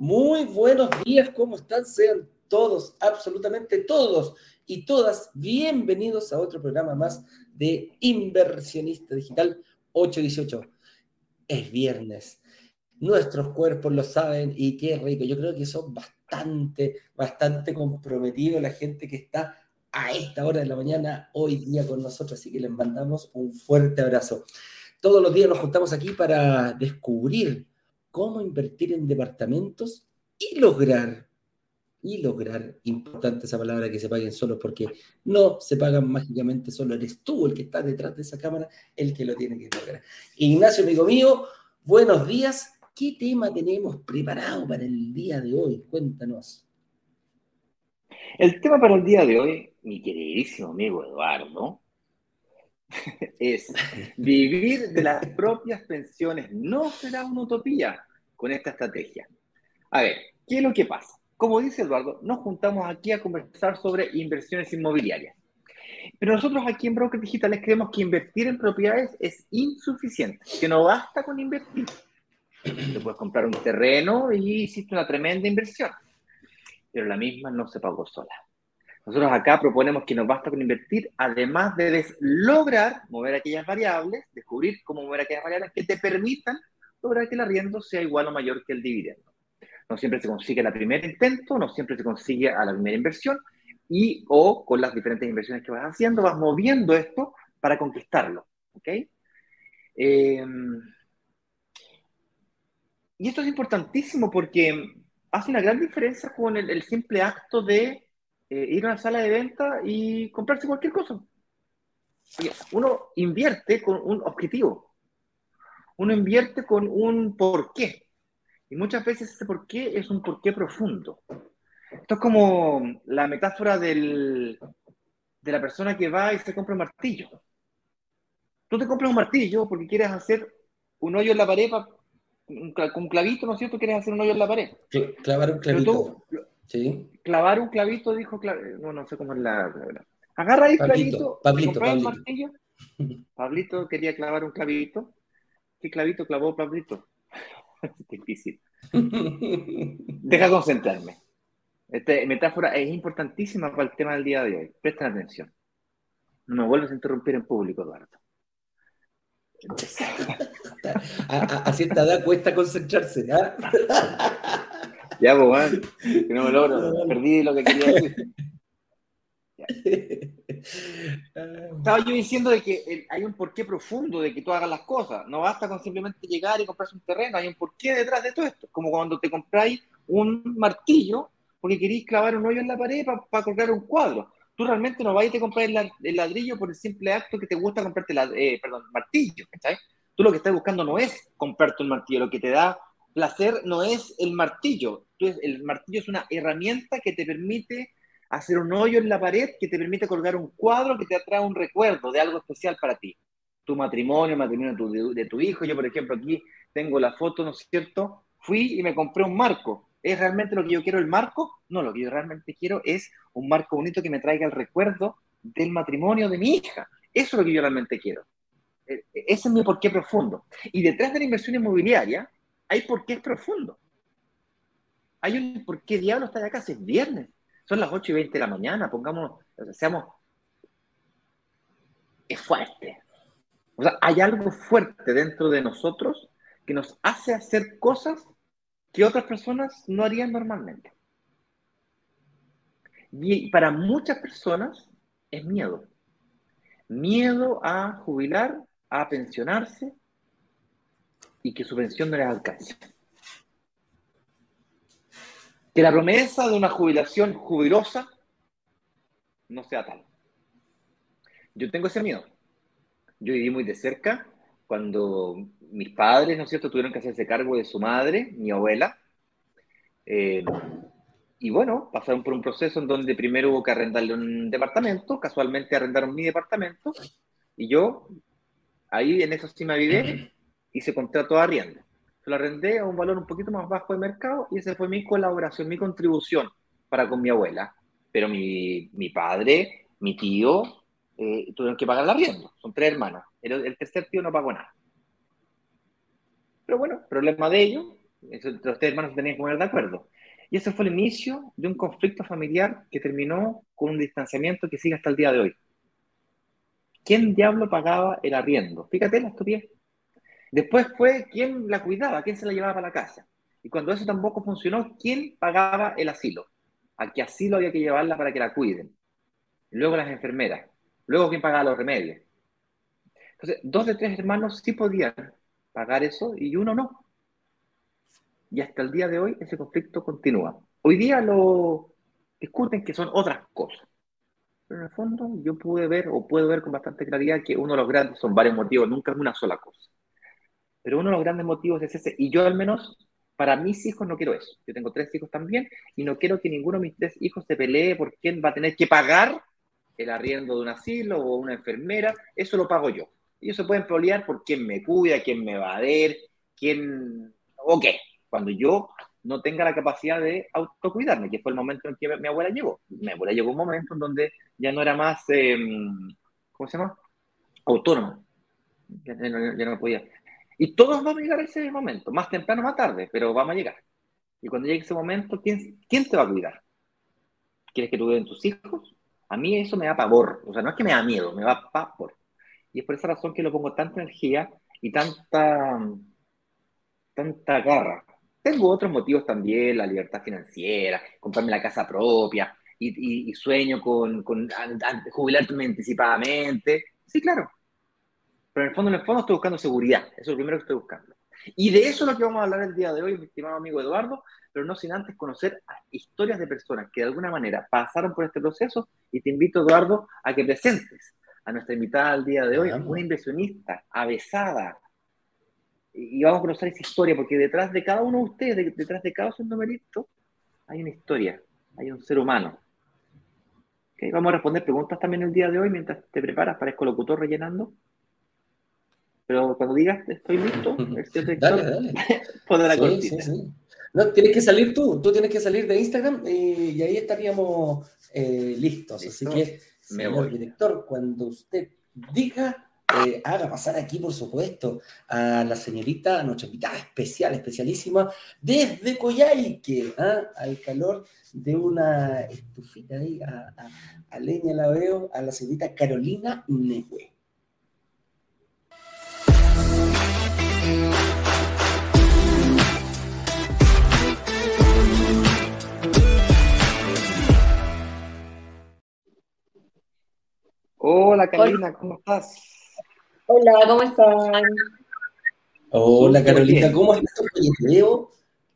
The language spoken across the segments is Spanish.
Muy buenos días, ¿cómo están? Sean todos, absolutamente todos y todas bienvenidos a otro programa más de Inversionista Digital 818. Es viernes, nuestros cuerpos lo saben y qué rico. Yo creo que son bastante, bastante comprometidos la gente que está a esta hora de la mañana hoy día con nosotros, así que les mandamos un fuerte abrazo. Todos los días nos juntamos aquí para descubrir cómo invertir en departamentos y lograr, y lograr, importante esa palabra, que se paguen solos, porque no se pagan mágicamente solo, eres tú el que está detrás de esa cámara, el que lo tiene que lograr. Ignacio, amigo mío, buenos días. ¿Qué tema tenemos preparado para el día de hoy? Cuéntanos. El tema para el día de hoy, mi queridísimo amigo Eduardo, es vivir de las propias pensiones no será una utopía con esta estrategia. A ver, ¿qué es lo que pasa? Como dice Eduardo, nos juntamos aquí a conversar sobre inversiones inmobiliarias. Pero nosotros aquí en Brokers Digitales creemos que invertir en propiedades es insuficiente, que no basta con invertir. Te puedes comprar un terreno y hiciste una tremenda inversión, pero la misma no se pagó sola. Nosotros acá proponemos que nos basta con invertir, además de lograr mover aquellas variables, descubrir cómo mover aquellas variables que te permitan lograr que el arriendo sea igual o mayor que el dividendo. No siempre se consigue a primer intento, no siempre se consigue a la primera inversión, y o con las diferentes inversiones que vas haciendo, vas moviendo esto para conquistarlo. ¿ok? Em, y esto es importantísimo porque hace una gran diferencia con el simple acto de eh, ir a una sala de venta y comprarse cualquier cosa. Uno invierte con un objetivo. Uno invierte con un porqué. Y muchas veces ese porqué es un porqué profundo. Esto es como la metáfora del, de la persona que va y se compra un martillo. Tú te compras un martillo porque quieres hacer un hoyo en la pared con un clavito, ¿no es cierto? Quieres hacer un hoyo en la pared. Clavar un clavito. Sí. Clavar un clavito, dijo, no, no sé cómo es la... Agarra ahí clavito, Pablito, Pablito. martillo. Pablito quería clavar un clavito. ¿Qué clavito clavó Pablito? es difícil. Deja concentrarme. Esta metáfora es importantísima para el tema del día de hoy. Presten atención. No me vuelves a interrumpir en público, Eduardo. a, cierta edad cuesta concentrarse, ¿ah? Ya, pues, que no me logro. Perdí lo que quería decir. Estaba yo diciendo de que hay un porqué profundo de que tú hagas las cosas. No basta con simplemente llegar y comprarse un terreno. Hay un porqué detrás de todo esto. Como cuando te compráis un martillo porque queréis clavar un hoyo en la pared para colgar un cuadro. Tú realmente no vas a te comprar el, ladrillo por el simple acto que te gusta comprarte la, eh, perdón, martillo. Tú lo que estás buscando no es comprarte un martillo. Lo que te da placer no es el martillo. Entonces, el martillo es una herramienta que te permite hacer un hoyo en la pared, que te permite colgar un cuadro que te atrae un recuerdo de algo especial para ti. Tu matrimonio, el matrimonio de tu, hijo. Yo, por ejemplo, aquí tengo la foto, ¿no es cierto? Fui y me compré un marco. ¿Es realmente lo que yo quiero el marco? No, lo que yo realmente quiero es un marco bonito que me traiga el recuerdo del matrimonio de mi hija. Eso es lo que yo realmente quiero. E, e, ese es mi porqué profundo. Y detrás de la inversión inmobiliaria hay porqués profundos hay un por qué diablo está acá, si es viernes. Son las 8 y 20 de la mañana, pongamos, seamos. Es fuerte. O sea, hay algo fuerte dentro de nosotros que nos hace hacer cosas que otras personas no harían normalmente. Y para muchas personas es miedo. Miedo a jubilar, a pensionarse y que su pensión no les alcance que la promesa de una jubilación jubilosa no sea tal. Yo tengo ese miedo. Yo viví muy de cerca cuando mis padres, ¿no es cierto?, tuvieron que hacerse cargo de su madre, mi abuela, Eh, y bueno, pasaron por un proceso en donde primero hubo que arrendarle un departamento, casualmente arrendaron mi departamento, y yo ahí en eso sí me se contrató a arriendo. Lo arrendé a un valor un poquito más bajo de mercado y esa fue mi colaboración, mi contribución para con mi abuela. Pero mi, mi padre, mi tío, eh, tuvieron que pagar el arriendo. Son tres hermanos. El, el tercer tío no pagó nada. Pero bueno, problema de ellos. Los tres hermanos tenían que poner de acuerdo. Y ese fue el inicio de un conflicto familiar que terminó con un distanciamiento que sigue hasta el día de hoy. ¿Quién diablo pagaba el arriendo? Fíjate la estupidez. Después fue quién la cuidaba, quién se la llevaba para la casa. Y cuando eso tampoco funcionó, ¿quién pagaba el asilo? ¿A qué asilo había que llevarla para que la cuiden? Luego las enfermeras. Luego quién pagaba los remedios. Entonces, dos de tres hermanos sí podían pagar eso y uno no. Y hasta el día de hoy ese conflicto continúa. Hoy día lo discuten que son otras cosas. Pero en el fondo yo pude ver o puedo ver con bastante claridad que uno de los grandes son varios motivos, nunca es una sola cosa. Pero uno de los grandes motivos es ese. Y yo al menos, para mis hijos no quiero eso. Yo tengo tres hijos también y no quiero que ninguno de mis tres hijos se pelee por quién va a tener que pagar el arriendo de un asilo o una enfermera. Eso lo pago yo. Ellos se pueden pelear por quién me cuida, quién me va a ver, quién... o qué. Cuando yo no tenga la capacidad de autocuidarme, que fue el momento en que mi abuela llegó. Mi abuela llegó un momento en donde ya no era más, em, ¿cómo se llama? Autónoma. Ya, no podía. Y todos vamos a llegar a ese momento, más temprano más tarde, pero vamos a llegar. Y cuando llegue ese momento, ¿quién, quién te va a cuidar? ¿Quieres que tú cuiden tus hijos? A mí eso me da pavor. O sea, no es que me da miedo, me da pavor. Y es por esa razón que lo pongo tanta energía y tanta, tanta garra. Tengo otros motivos también, la libertad financiera, comprarme la casa propia y, sueño con, con jubilarme anticipadamente. Sí, claro, pero en el fondo, en el fondo estoy buscando seguridad. Eso es lo primero que estoy buscando. Y de eso es lo que vamos a hablar el día de hoy, mi estimado amigo Eduardo, pero no sin antes conocer historias de personas que de alguna manera pasaron por este proceso. Y te invito, Eduardo, a que presentes a nuestra invitada al día de hoy, una inversionista, avesada. Y vamos a conocer esa historia, porque detrás de cada uno de ustedes, detrás de cada numerito, hay una historia, hay un ser humano. Vamos a responder preguntas también el día de hoy mientras te preparas, para el locutor rellenando. Pero cuando digas estoy listo, este dale, dale. la sí, No, tienes que salir tú, tú tienes que salir de Instagram y, ahí estaríamos eh, listos. Así que, señor director, cuando usted diga, eh, haga pasar aquí, por supuesto, a la señorita, a nuestra invitada especial, especialísima, desde Coyhaique, ¿ah? al calor de una estufita ahí, a, a, leña la veo, a la señorita Carolina Nehue. Hola Carolina, ¿cómo estás? Hola, ¿cómo están? Hola Carolina, ¿cómo estás? te veo,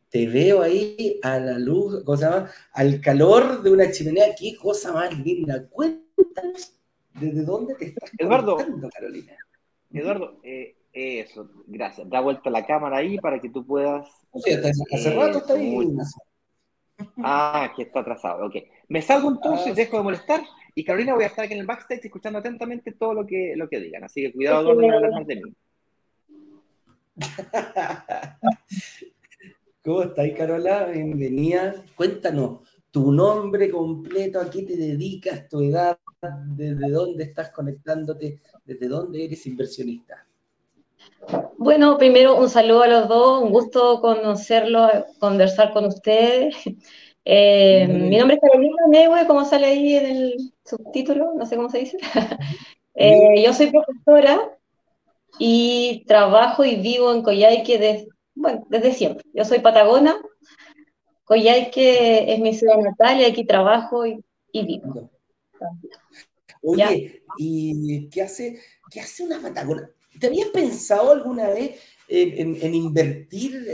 te veo ahí a la luz, ¿cómo se llama? Al calor de una chimenea, qué cosa más linda. Cuéntanos desde dónde te estás Eduardo, Carolina. Eduardo, eh, eso, gracias. Da vuelta la cámara ahí para que tú puedas. Sí, hace rato está ahí. Ah, que está atrasado, ok. Me salgo entonces, ah, dejo de molestar y Carolina voy a estar aquí en el backstage escuchando atentamente todo lo que, lo que digan. Así que cuidado, de no hablar más de mí. ¿Cómo estás, Carola? Bienvenida. Cuéntanos tu nombre completo, a qué te dedicas, tu edad, desde dónde estás conectándote, desde dónde eres inversionista. Bueno, primero un saludo a los dos, un gusto conocerlos, conversar con ustedes. Eh, mi nombre es Carolina Neue, como sale ahí en el subtítulo, no sé cómo se dice. Eh, yo soy profesora y trabajo y vivo en Coyhaique desde, bueno, desde siempre. Yo soy patagona, Coyhaique es mi ciudad natal y aquí trabajo y, vivo. Oye, ¿y qué hace, qué hace una patagona? ¿Te habías pensado alguna vez en, invertir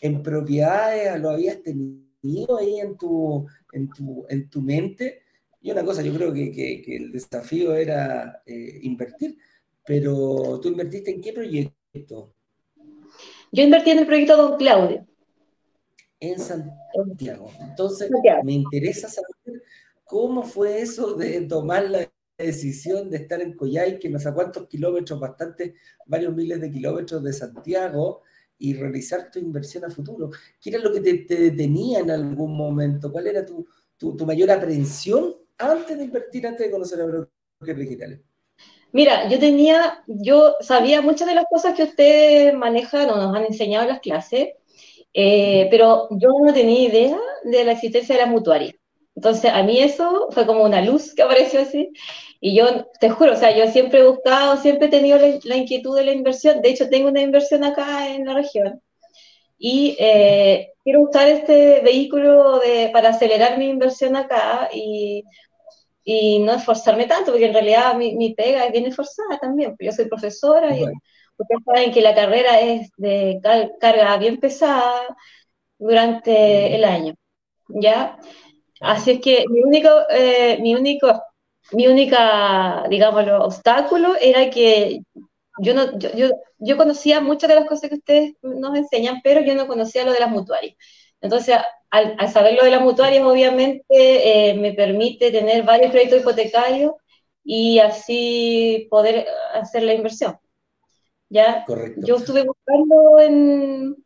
en, propiedades? ¿Lo habías tenido ahí en tu, en tu, mente? Y una cosa, yo creo que, el desafío era eh, invertir, pero ¿tú invertiste en qué proyecto? Yo invertí en el proyecto Don Claudio. En Santiago. Entonces, me interesa saber cómo fue eso de tomar la decisión de estar en Coyhai, que no sé cuántos kilómetros, bastante, varios miles de kilómetros de Santiago, y realizar tu inversión a futuro. ¿Qué era lo que te, detenía en algún momento? ¿Cuál era tu, tu, mayor aprehensión antes de invertir, antes de conocer a brokers digitales? Mira, yo tenía, yo sabía muchas de las cosas que ustedes manejan o nos han enseñado en las clases, eh, pero yo no tenía idea de la existencia de las mutuarias. Entonces, a mí eso fue como una luz que apareció así. Y yo, te juro, o sea, yo siempre he buscado, siempre he tenido la, inquietud de la inversión. De hecho, tengo una inversión acá en la región. Y eh, quiero usar este vehículo de, para acelerar mi inversión acá y, y, no esforzarme tanto, porque en realidad mi, mi pega es bien esforzada también. Yo soy profesora y ustedes saben que la carrera es de carga bien pesada durante el año. ¿Ya? Así es que mi único, eh, mi único, mi única, digamos, obstáculo era que yo no, yo, yo, conocía muchas de las cosas que ustedes nos enseñan, pero yo no conocía lo de las mutuarias. Entonces, al, saber lo de las mutuarias, obviamente eh, me permite tener varios créditos hipotecarios y así poder hacer la inversión. ¿Ya? Correcto. Yo estuve buscando en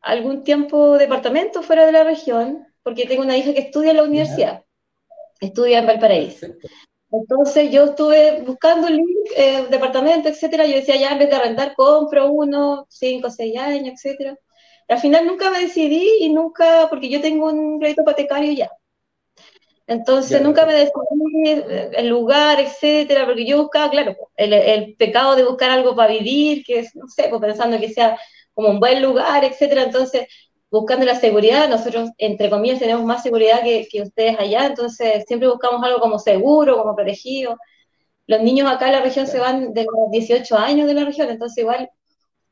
algún tiempo departamentos fuera de la región porque tengo una hija que estudia en la universidad, estudia en Valparaíso. Entonces yo estuve buscando el link, eh, departamento, etcétera. Yo decía, ya en vez de arrendar, compro uno, cinco, seis años, etcétera. Al final nunca me decidí y nunca, porque yo tengo un crédito hipotecario ya. Entonces nunca me decidí eh, el lugar, etcétera, porque yo buscaba, claro, el, el, pecado de buscar algo para vivir, que es, no sé, pues pensando que sea como un buen lugar, etcétera. Entonces buscando la seguridad, nosotros, entre comillas, tenemos más seguridad que, ustedes allá, entonces siempre buscamos algo como seguro, como protegido. Los niños acá en la región se van de los 18 años de la región, entonces igual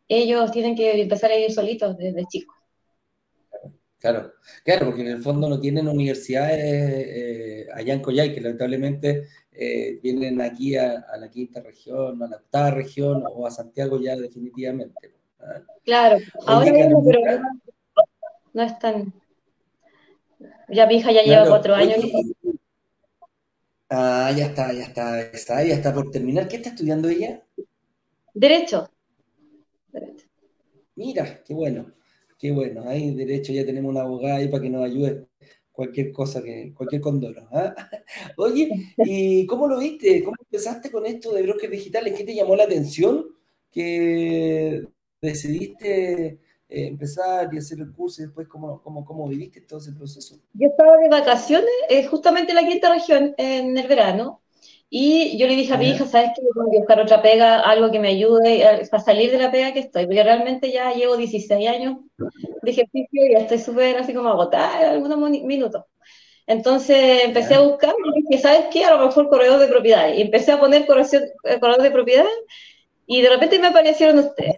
ellos tienen que empezar a ir solitos desde chicos. Claro, claro, porque en el fondo no tienen universidades eh, allá en Coyay, que lamentablemente eh, vienen aquí a, la quinta región, a la octava región o a Santiago ya definitivamente. ¿ah? Claro, ahora mismo, pero no es tan... Ya mi hija ya lleva cuatro años. Ah, ya está, ya está, está, ya está por terminar. ¿Qué está estudiando ella? Derecho. Mira, qué bueno, qué bueno. Ahí derecho ya tenemos una abogada ahí para que nos ayude cualquier cosa, que, cualquier condoro. ¿ah? Oye, ¿y cómo lo viste? ¿Cómo empezaste con esto de brokers digitales? ¿Qué te llamó la atención que decidiste eh, empezar y hacer el curso y después cómo, cómo, cómo viviste todo ese proceso? Yo estaba de vacaciones, eh, justamente en la quinta región, en el verano, y yo le dije a mi hija, ¿sabes qué? Tengo que buscar otra pega, algo que me ayude para salir de la pega que estoy, porque realmente ya llevo 16 años de ejercicio y ya estoy súper así como agotada en algunos minutos. Entonces empecé a buscar y dije, ¿sabes qué? A lo mejor corredor de propiedades. Y empecé a poner eh, corredor de propiedades y de repente me aparecieron ustedes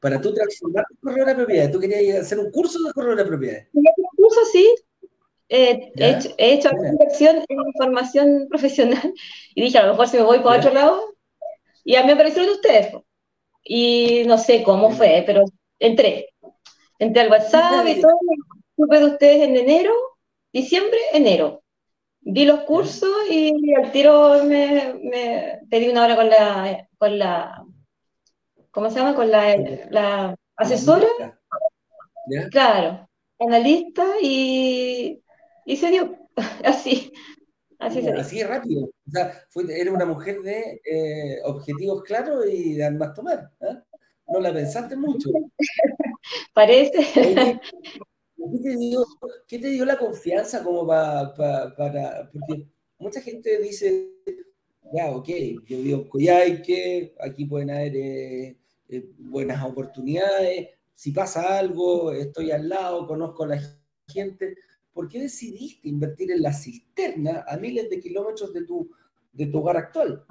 para tú transformar tu correo de propiedad, tú querías hacer un curso de correo de propiedad. Un curso, sí. He, hecho, he hecho inversión en información profesional y dije, a lo mejor si me voy para otro lado, y a mí me aparecieron ustedes. Y no sé cómo fue, pero entré. Entré al WhatsApp y todo, supe de ustedes en enero, diciembre, enero. Vi los cursos y al tiro me, me pedí una hora con la, con la ¿cómo se llama? Con la, asesora. Claro, analista y, y se dio así. Así, se así rápido. O sea, fue, era una mujer de eh, objetivos claros y de más tomar. ¿eh? No la pensaste mucho. Parece. ¿qué, te dio, la confianza como para, Porque mucha gente dice, ya, ok, yo vivo en Coyhaique, aquí pueden haber eh, eh, buenas oportunidades, si pasa algo, estoy al lado, conozco a la gente. ¿Por qué decidiste invertir en la cisterna a miles de kilómetros de tu, de tu hogar actual?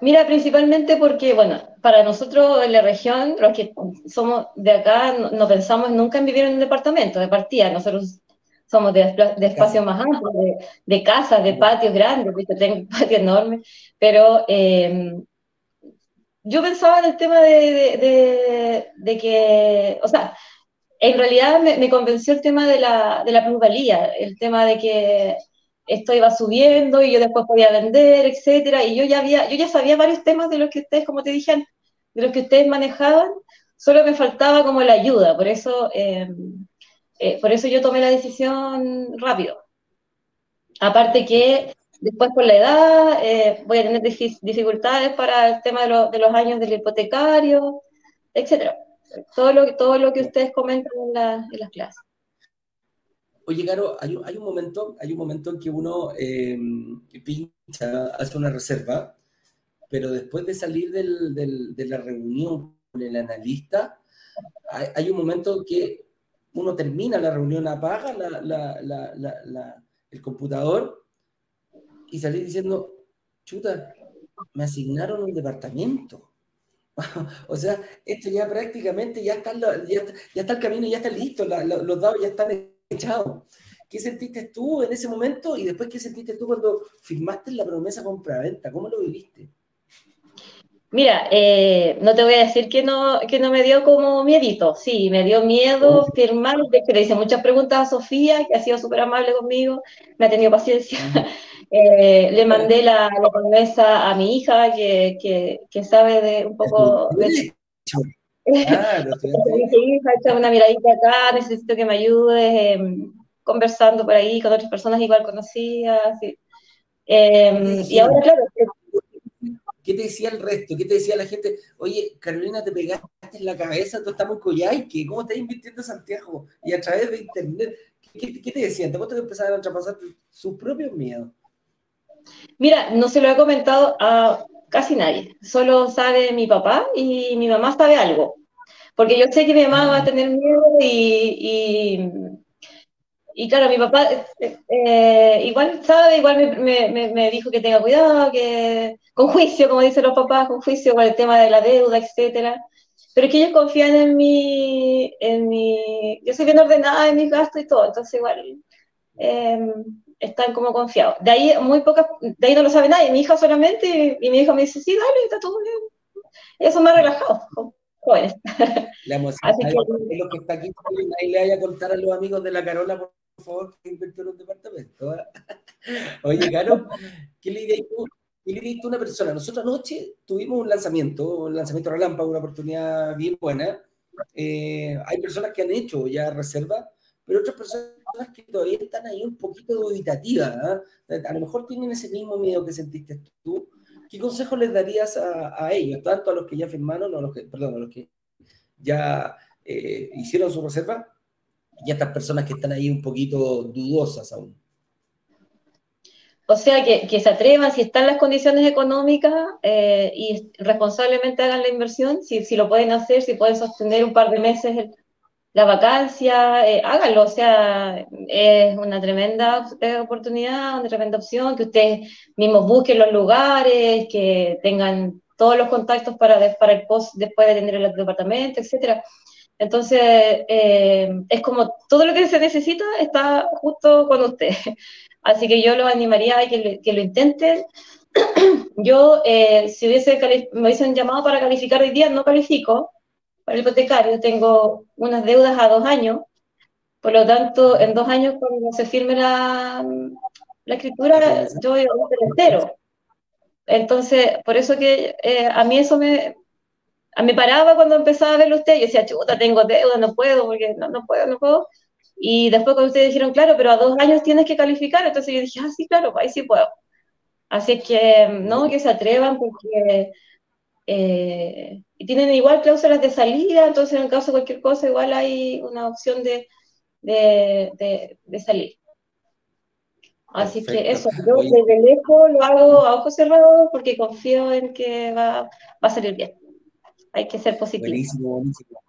Mira, principalmente porque, bueno, para nosotros en la región, los que somos de acá, no, pensamos nunca en vivir en un departamento de partida. Nosotros somos de, de espacios más amplios, de, casas, de patios grandes, tengo un patio enorme, pero eh, yo pensaba en el tema de, que, o sea, en realidad me, convenció el tema de la, de la plusvalía, el tema de que esto iba subiendo y yo después podía vender, etcétera, y yo ya había, yo ya sabía varios temas de los que ustedes, como te dije, de los que ustedes manejaban, solo me faltaba como la ayuda, por eso, eh, eh, por eso yo tomé la decisión rápido. Aparte que después por la edad eh, voy a tener dificultades para el tema de, los años del hipotecario, etcétera. Todo lo, todo lo que ustedes comentan en, las clases. Oye, Caro, hay, un momento, hay un momento en que uno pincha, hace una reserva, pero después de salir de la reunión con el analista, hay, un momento en que uno termina la reunión, apaga el computador y salí diciendo, chuta, me asignaron un departamento. o sea, esto ya prácticamente ya está, el camino, ya está listo, los dados ya están echados. ¿Qué sentiste tú en ese momento y después qué sentiste tú cuando firmaste la promesa compra-venta? ¿Cómo lo viviste? Mira, eh, no te voy a decir que no, que no me dio como miedito, sí, me dio miedo firmar, de que le hice muchas preguntas a Sofía, que ha sido súper amable conmigo, me ha tenido paciencia. Eh, le mandé la, promesa a mi hija, que, que, sabe de un poco de... Claro, hija, una miradita acá, necesito que me ayudes, em, conversando por ahí con otras personas igual conocidas. Em, y ahora, claro, ¿Qué te decía el resto? ¿Qué te decía la gente? Oye, Carolina, te pegaste en la cabeza, tú estamos en Coyhaique, ¿cómo estás invirtiendo en Santiago? Y a través de internet, ¿qué, te decían? ¿Te que empezaron a traspasar sus propios miedos? Mira, no se lo he comentado a casi nadie, solo sabe mi papá y mi mamá sabe algo, porque yo sé que mi mamá va a tener miedo y y claro, mi papá eh, eh, igual sabe, igual me, me, me, dijo que tenga cuidado, que con juicio, como dicen los papás, con juicio con el tema de la deuda, etcétera. Pero es que ellos confían en mi, en mi, yo soy bien ordenada en mis gastos y todo, entonces igual em, están como confiados. De ahí muy pocas, de ahí no lo sabe nadie, mi hija solamente, y, mi hijo me dice, sí, dale, está todo bien. Ellos son más relajados, jóvenes. La emoción que, lo que está aquí, ahí le vaya a contar a los amigos de la Carola, favor, que invirtió en un departamento. ¿ah? Oye, Caro, ¿qué le dirías? ¿Qué le dirías a una persona? Nosotros anoche tuvimos un lanzamiento, un lanzamiento relámpago, una oportunidad bien buena. Eh, hay personas que han hecho ya reserva, pero otras personas que todavía están ahí un poquito dubitativas. ¿ah? A lo mejor tienen ese mismo miedo que sentiste tú. ¿Qué consejo les darías a, ellos, tanto a los que ya firmaron, a los que, perdón, a los que ya eh, hicieron su reserva, y estas personas que están ahí un poquito dudosas aún. O sea, que, se atrevan, si están las condiciones económicas eh, y responsablemente hagan la inversión, si, si, lo pueden hacer, si pueden sostener un par de meses la vacancia, eh, háganlo. O sea, es una tremenda eh, oportunidad, una tremenda opción, que ustedes mismos busquen los lugares, que tengan todos los contactos para, para el post después de tener el departamento, etcétera. Entonces, eh, es como todo lo que se necesita está justo con usted. Así que yo los animaría a que, que lo intenten. yo, eh, si hubiese me hubiesen llamado para calificar hoy día, no califico para el hipotecario. Tengo unas deudas a dos años. Por lo tanto, en dos años, cuando se firme la, la escritura, yo voy a ser entero. Entonces, por eso que eh, a mí eso me, me paraba cuando empezaba a verlo usted, yo decía, chuta, tengo deuda, no puedo, porque no, no puedo, no puedo. Y después cuando ustedes dijeron, claro, pero a dos años tienes que calificar, entonces yo dije, ah, sí, claro, ahí sí puedo. Así que, no, que se atrevan porque eh, y tienen igual cláusulas de salida, entonces en caso de cualquier cosa igual hay una opción de, de, de, salir. Así que eso, yo desde lejos lo hago a ojos cerrados porque confío en que va, va a salir bien hay que ser positivo. Buenísimo, buenísimo.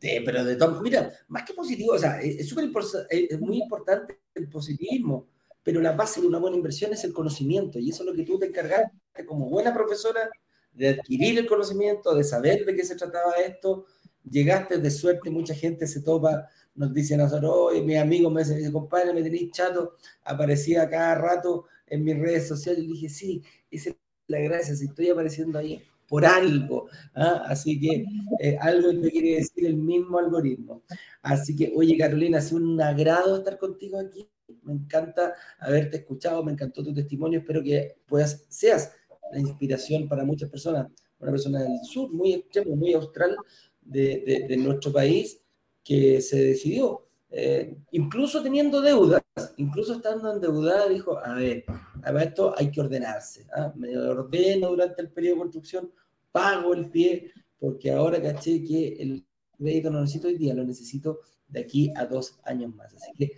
pero de todo, mira, más que positivo, o sea, es, súper es muy importante el positivismo, pero la base de una buena inversión es el conocimiento, y eso es lo que tú te encargaste como buena profesora de adquirir el conocimiento, de saber de qué se trataba esto. Llegaste de suerte, mucha gente se topa, nos dice a nosotros, oye, mi amigo me dice, compadre, me tenéis chato, aparecía cada rato en mis redes sociales, y dije, sí, es la gracia, si estoy apareciendo ahí por algo. ¿ah? Así que eh, algo te quiere decir el mismo algoritmo. Así que, oye, Carolina, ha sido un agrado estar contigo aquí. Me encanta haberte escuchado, me encantó tu testimonio. Espero que puedas, seas la inspiración para muchas personas. Una persona del sur, muy extremo, muy austral de, de nuestro país, que se decidió eh, incluso teniendo deudas, incluso estando endeudada, dijo, a ver, a esto hay que ordenarse. ¿ah? Me ordeno durante el periodo de construcción, pago el pie, porque ahora caché que el crédito no necesito hoy día, lo necesito de aquí a dos años más. Así que,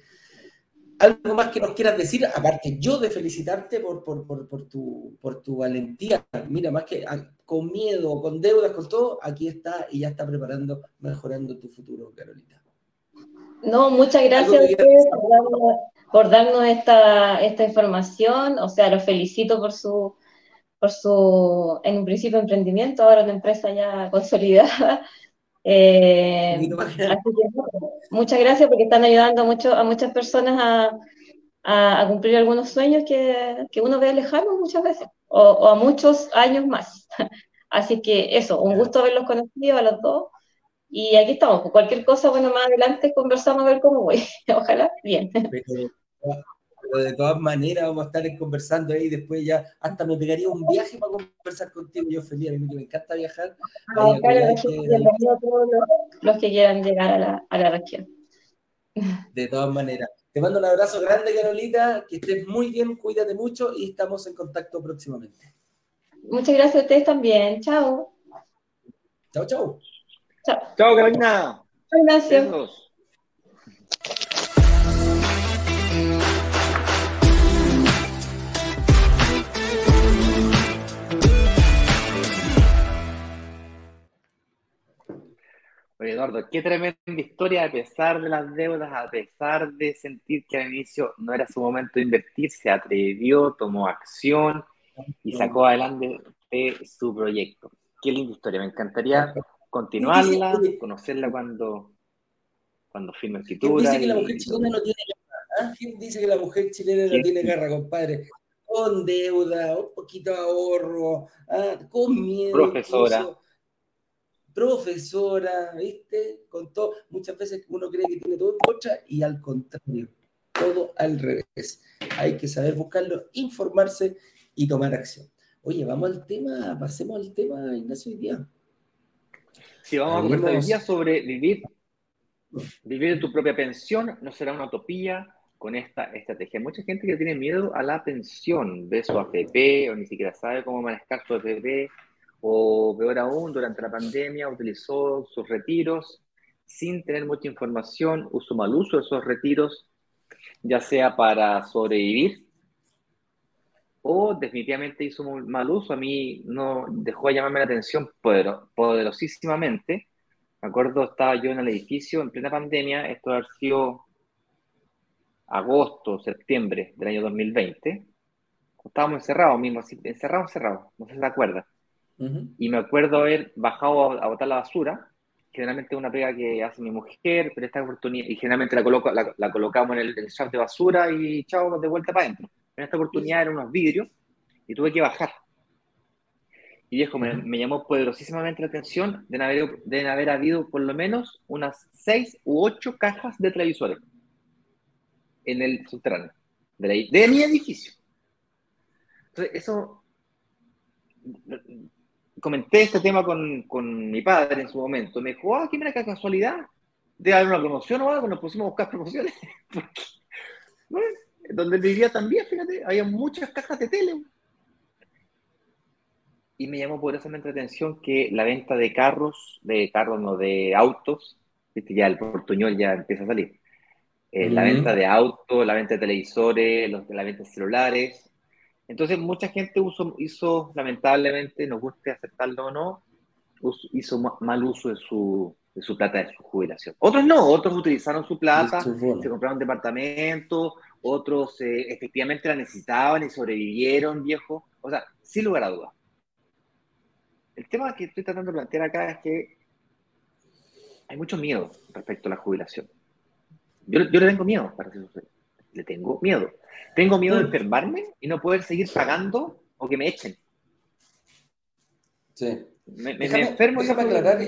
algo más que nos quieras decir, aparte yo de felicitarte por, por, por, por tu, por tu valentía. Mira, más que ah, con miedo, con deudas, con todo, aquí está y ya está preparando, mejorando tu futuro, Carolina. No, muchas gracias a ustedes por darnos, esta, esta, información. O sea, los felicito por su, por su, en un principio, emprendimiento, ahora una empresa ya consolidada. Eh, muchas gracias porque están ayudando mucho, a muchas personas a, a, cumplir algunos sueños que, que, uno ve lejanos muchas veces, o, o a muchos años más. Así que eso, un gusto haberlos conocido a los dos y aquí estamos, cualquier cosa, bueno, más adelante conversamos a ver cómo voy. Ojalá, bien. Pero, de todas maneras vamos a estar conversando ahí después ya, hasta me pegaría un viaje para conversar contigo, yo feliz, a mí me encanta viajar. Ah, claro, a todos los, que quieran llegar a la, a la región. De todas maneras. Te mando un abrazo grande, Carolita, que estés muy bien, cuídate mucho y estamos en contacto próximamente. Muchas gracias a ustedes también. Chao. Chao, chao. Chao. Chao, Carolina. Gracias. Oye, Eduardo, qué tremenda historia, a pesar de las deudas, a pesar de sentir que al inicio no era su momento de invertir, se atrevió, tomó acción y sacó adelante su proyecto. Qué linda historia, me encantaría continuarla, conocerla cuando, cuando firme escritura. Dice que la mujer chilena no tiene garra. ¿Ah? dice que la mujer chilena no tiene garra, compadre? Con deuda, un poquito de ahorro, ¿ah? con miedo. Profesora. Profesora, ¿viste? Con todo, muchas veces uno cree que tiene todo en contra y al contrario, todo al revés. Hay que saber buscarlo, informarse y tomar acción. Oye, vamos al tema, pasemos al tema, Ignacio, hoy día. Si vamos a conversar hoy día sobre vivir, vivir en tu propia pensión, no será una utopía con esta estrategia. Hay mucha gente que tiene miedo a la pensión, ve su AFP o ni siquiera sabe cómo manejar su AFP, o peor aún, durante la pandemia utilizó sus retiros sin tener mucha información, uso mal uso de esos retiros, ya sea para sobrevivir o definitivamente hizo mal uso. A mí no dejó de llamarme la atención poderosísimamente. Me acuerdo, estaba yo en el edificio en plena pandemia, esto ha sido agosto, septiembre del año 2020. Estábamos encerrados mismo, así, encerrados, encerrados, no sé si se acuerda. Y me acuerdo haber bajado a, botar la basura, generalmente es una pega que hace mi mujer, pero esta oportunidad, y generalmente la, coloco, la, colocamos en el, el de basura y chao, de vuelta para adentro. En esta oportunidad eran unos vidrios y tuve que bajar. Y viejo, me, llamó poderosísimamente la atención de haber, de haber habido por lo menos unas seis u ocho cajas de televisores en el subterráneo de, de mi edificio. Entonces, eso. Comenté este tema con, con, mi padre en su momento. Me dijo, ah, qué mira qué casualidad. De haber una promoción o algo, nos pusimos a buscar promociones. bueno, donde vivía también, fíjate, había muchas cajas de tele. Y me llamó poderosamente la atención que la venta de carros, de carros, no de autos, ¿viste? ya el portuñol ya empieza a salir. Eh, la venta de autos, la venta de televisores, los, la venta de celulares. Entonces, mucha gente hizo, lamentablemente, nos guste aceptarlo o no, hizo mal uso de su, de su plata de su jubilación. Otros no, otros utilizaron su plata, se compraron departamentos, otros eh, efectivamente la necesitaban y sobrevivieron, viejo. O sea, sin lugar a dudas. El tema que estoy tratando de plantear acá es que hay mucho miedo respecto a la jubilación. Yo, yo le tengo miedo, para ser Le tengo miedo. Tengo miedo de mm. enfermarme y no poder seguir pagando o que me echen. Sí. Me, déjame, enfermo. Déjame aclarar,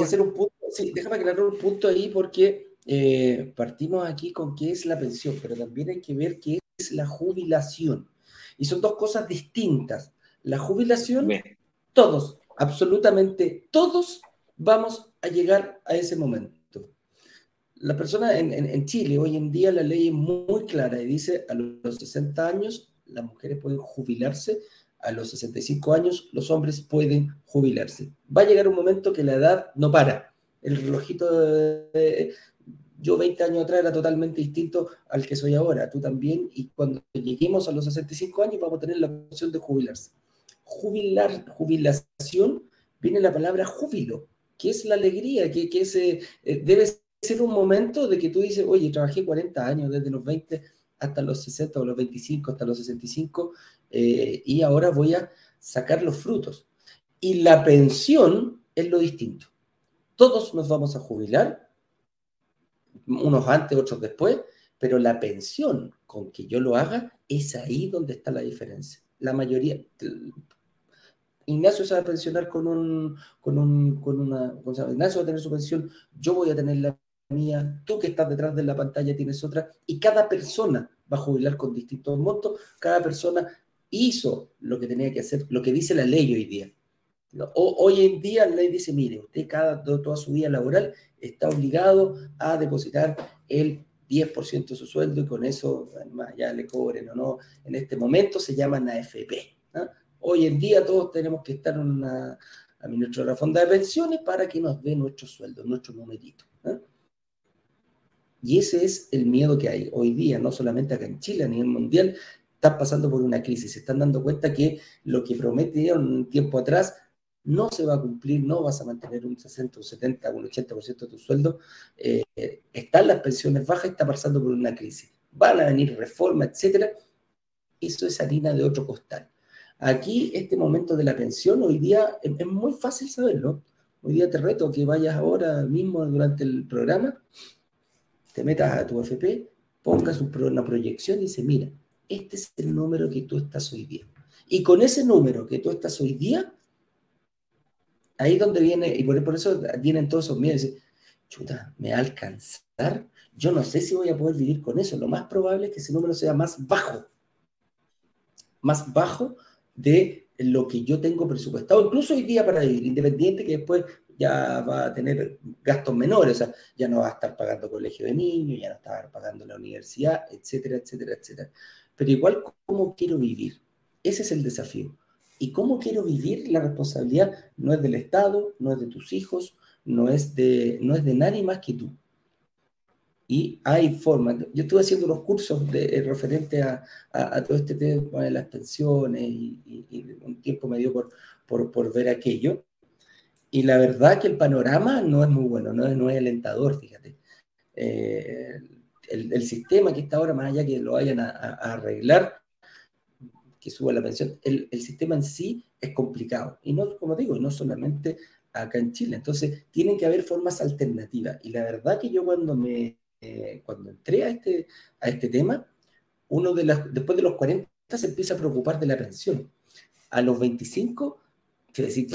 hacer un punto, sí, déjame aclarar un punto ahí porque eh, partimos aquí con qué es la pensión, pero también hay que ver qué es la jubilación. Y son dos cosas distintas. La jubilación, todos, absolutamente todos vamos a llegar a ese momento. La persona en, Chile, hoy en día la ley es muy clara y dice a los 60 años las mujeres pueden jubilarse, a los 65 años los hombres pueden jubilarse. Va a llegar un momento que la edad no para. El relojito de, yo 20 años atrás era totalmente distinto al que soy ahora, tú también, y cuando lleguemos a los 65 años vamos a tener la opción de jubilarse. Jubilar, jubilación, viene la palabra júbilo, que es la alegría, que, que eh, debe ser un momento de que tú dices, oye, trabajé 40 años, desde los 20 hasta los 60 o los 25, hasta los 65, eh, y ahora voy a sacar los frutos. Y la pensión es lo distinto. Todos nos vamos a jubilar, unos antes, otros después, pero la pensión con que yo lo haga es ahí donde está la diferencia. La mayoría, Ignacio se va a pensionar con un, con un, con una, Ignacio va a tener su pensión, yo voy a tener la tú que estás detrás de la pantalla tienes otra, y cada persona va a jubilar con distintos montos, cada persona hizo lo que tenía que hacer, lo que dice la ley hoy día. hoy en día la ley dice, mire, usted cada, toda su vida laboral está obligado a depositar el 10% de su sueldo y con eso ya le cobren o no. En este momento se llaman AFP. Hoy en día todos tenemos que estar en una, a nuestra fonda de pensiones para que nos dé nuestro sueldo, nuestro numerito. Y ese es el miedo que hay hoy día, no solamente acá en Chile, a nivel mundial, están pasando por una crisis, se están dando cuenta que lo que prometieron un tiempo atrás no se va a cumplir, no vas a mantener un 60, un 70, un 80% de tu sueldo, eh, están las pensiones bajas, está pasando por una crisis, van a venir reformas, etcétera, eso es harina de otro costal. Aquí, este momento de la pensión, hoy día es, es muy fácil saberlo. Hoy día te reto que vayas ahora mismo durante el programa, te metas a tu FP, pongas una proyección y dice, mira, este es el número que tú estás hoy día. Y con ese número que tú estás hoy día, ahí donde viene, y por, eso vienen todos esos miedos, dice, chuta, ¿me va a alcanzar? Yo no sé si voy a poder vivir con eso. Lo más probable es que ese número sea más bajo, más bajo de lo que yo tengo presupuestado, incluso hoy día para vivir, independiente que después ya va a tener gastos menores, o sea, ya no va a estar pagando colegio de niños, ya no va a estar pagando la universidad, etcétera, etcétera, etcétera. Pero igual, ¿cómo quiero vivir? Ese es el desafío. ¿Y cómo quiero vivir? La responsabilidad no es del Estado, no es de tus hijos, no es de, no es de nadie más que tú. Y hay formas. Yo estuve haciendo unos cursos de, eh, referente a, a, todo este tema de las pensiones y, un tiempo me dio por, por, por, ver aquello. Y la verdad que el panorama no es muy bueno, no es, no es alentador, fíjate. Eh, el, el, sistema que está ahora, más allá que lo vayan a, a arreglar, que suba la pensión, el, el, sistema en sí es complicado. Y no, como digo, no solamente acá en Chile. Entonces, tienen que haber formas alternativas. Y la verdad que yo cuando me eh, cuando entré a este, a este tema, uno de las, después de los 40 se empieza a preocupar de la pensión. A los 25, decir,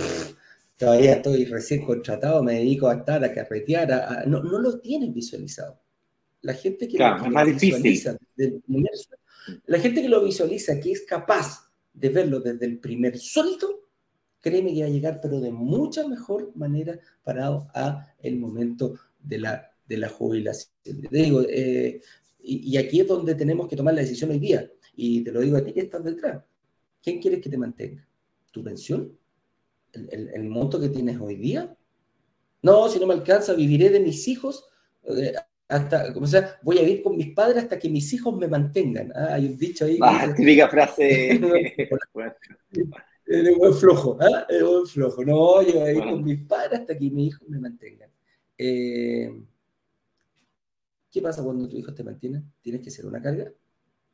todavía estoy recién contratado, me dedico a estar, a carretear, no, no lo tienen visualizado. La gente que lo, visualiza la gente que lo visualiza, que es capaz de verlo desde el primer sueldo, créeme que va a llegar, pero de mucha mejor manera parado a el momento de la, de la jubilación. Te digo, eh, y, aquí es donde tenemos que tomar la decisión hoy día. Y te lo digo a ti que estás detrás. ¿Quién quieres que te mantenga? ¿Tu pensión? ¿El, el, monto que tienes hoy día? No, si no me alcanza, viviré de mis hijos. Eh, hasta, como sea, voy a vivir con mis padres hasta que mis hijos me mantengan. Ah, hay un dicho ahí. Ah, típica frase. de buen flojo, ¿ah? Buen flojo. No, yo voy a vivir con mis padres hasta que mis hijos me mantengan. Eh, ¿Qué pasa cuando tus hijos te mantienen? ¿Tienes que ser una carga?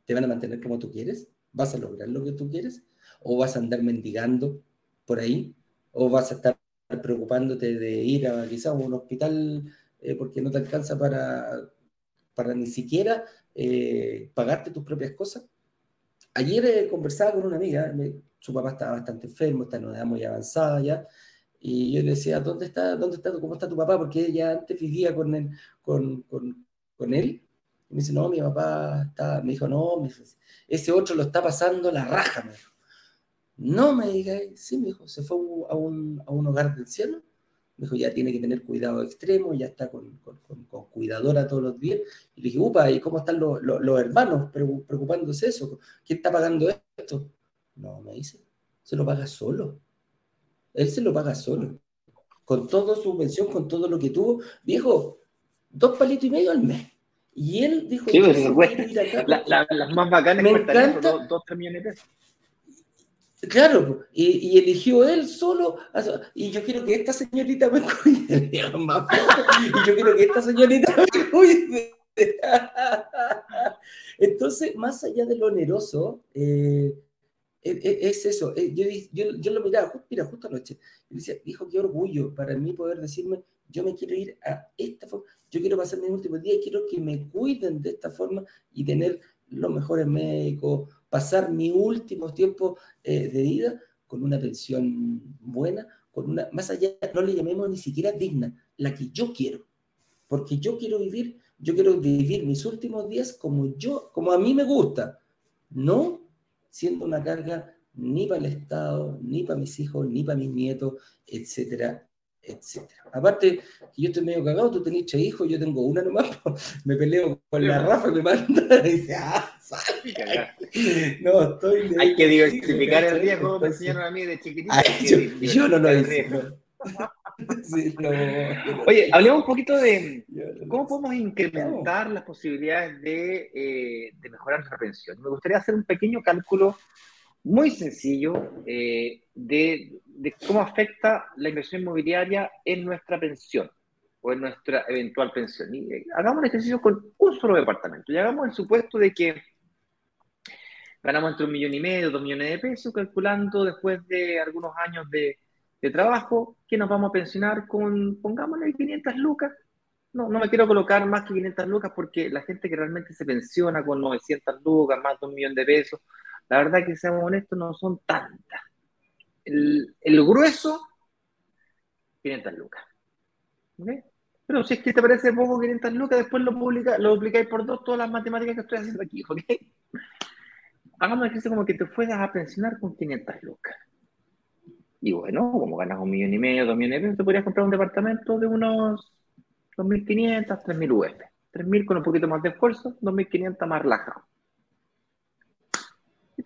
¿Te van a mantener como tú quieres? ¿Vas a lograr lo que tú quieres? ¿O vas a andar mendigando por ahí? ¿O vas a estar preocupándote de ir a quizás a un hospital eh, porque no te alcanza para, para ni siquiera eh, pagarte tus propias cosas. ayer eh, conversaba con una amiga, su papá estaba bastante enfermo, está en una edad muy avanzada ya, y yo le decía, ¿dónde está, dónde está, cómo está tu papá? Porque ella antes vivía con él, con, con, con él. Y me dice, no, mi papá está, me dijo, no, ese otro lo está pasando la raja, me dijo. No me diga, sí, me dijo, se fue a un, a un hogar del cielo. Me dijo, ya tiene que tener cuidado extremo, ya está con, con, con, cuidadora todos los días. Y le dije, upa, ¿y cómo están los, los, hermanos preocupándose eso? ¿Quién está pagando esto? No, me dice, se lo paga solo. Él se lo paga solo. Con toda su pensión, con todo lo que tuvo. Viejo, dos palitos y medio al mes. Y él dijo, sí, las más bacanas me encanta, dos, dos de. Claro, y, eligió él solo, y yo quiero que esta señorita me cuide, y yo quiero que esta señorita me cuide. Entonces, más allá de lo oneroso, eh, es, eso. Eh, yo, yo, lo miraba, mira, justo anoche, y decía, hijo, qué orgullo para mí poder decirme, yo me quiero ir a esta forma, yo quiero pasar mis últimos días y quiero que me cuiden de esta forma y tener los mejores médicos, pasar mi último tiempo eh, de vida con una pensión buena, con una, más allá, no le llamemos ni siquiera digna, la que yo quiero, porque yo quiero vivir, yo quiero vivir mis últimos días como yo, como a mí me gusta, no siendo una carga ni para el Estado, ni para mis hijos, ni para mis nietos, etcétera, etcétera. Aparte, yo estoy medio cagado, tú tenés tres hijos, yo tengo una nomás, me peleo con la Rafa, me manda y dice, ah, No, estoy... Hay que diversificar el riesgo, me enseñaron a mí de chiquitito. yo, no lo hice. Oye, hablemos un poquito de cómo podemos incrementar las posibilidades de, eh, de, mejorar nuestra pensión. Me gustaría hacer un pequeño cálculo muy sencillo eh, de, de, cómo afecta la inversión inmobiliaria en nuestra pensión o en nuestra eventual pensión. Y, eh, hagamos un ejercicio con un solo departamento y hagamos el supuesto de que ganamos entre un millón y medio, dos millones de pesos, calculando después de algunos años de, de trabajo que nos vamos a pensionar con, pongámosle 500 lucas. No, no me quiero colocar más que 500 lucas porque la gente que realmente se pensiona con 900 lucas, más de un millón de pesos, la verdad que seamos honestos, no son tantas. El, grueso, 500 lucas. Pero si es que te parece poco 500 lucas, después lo publica, lo duplicáis por dos todas las matemáticas que estoy haciendo aquí, ¿ok? Hagamos el ejercicio como que te fueras a pensionar con 500 lucas. Y bueno, como ganas un millón y medio, dos millones de pesos, te podrías comprar un departamento de unos 2.500, 3.000 UF. 3.000 con un poquito más de esfuerzo, 2.500 más relajado.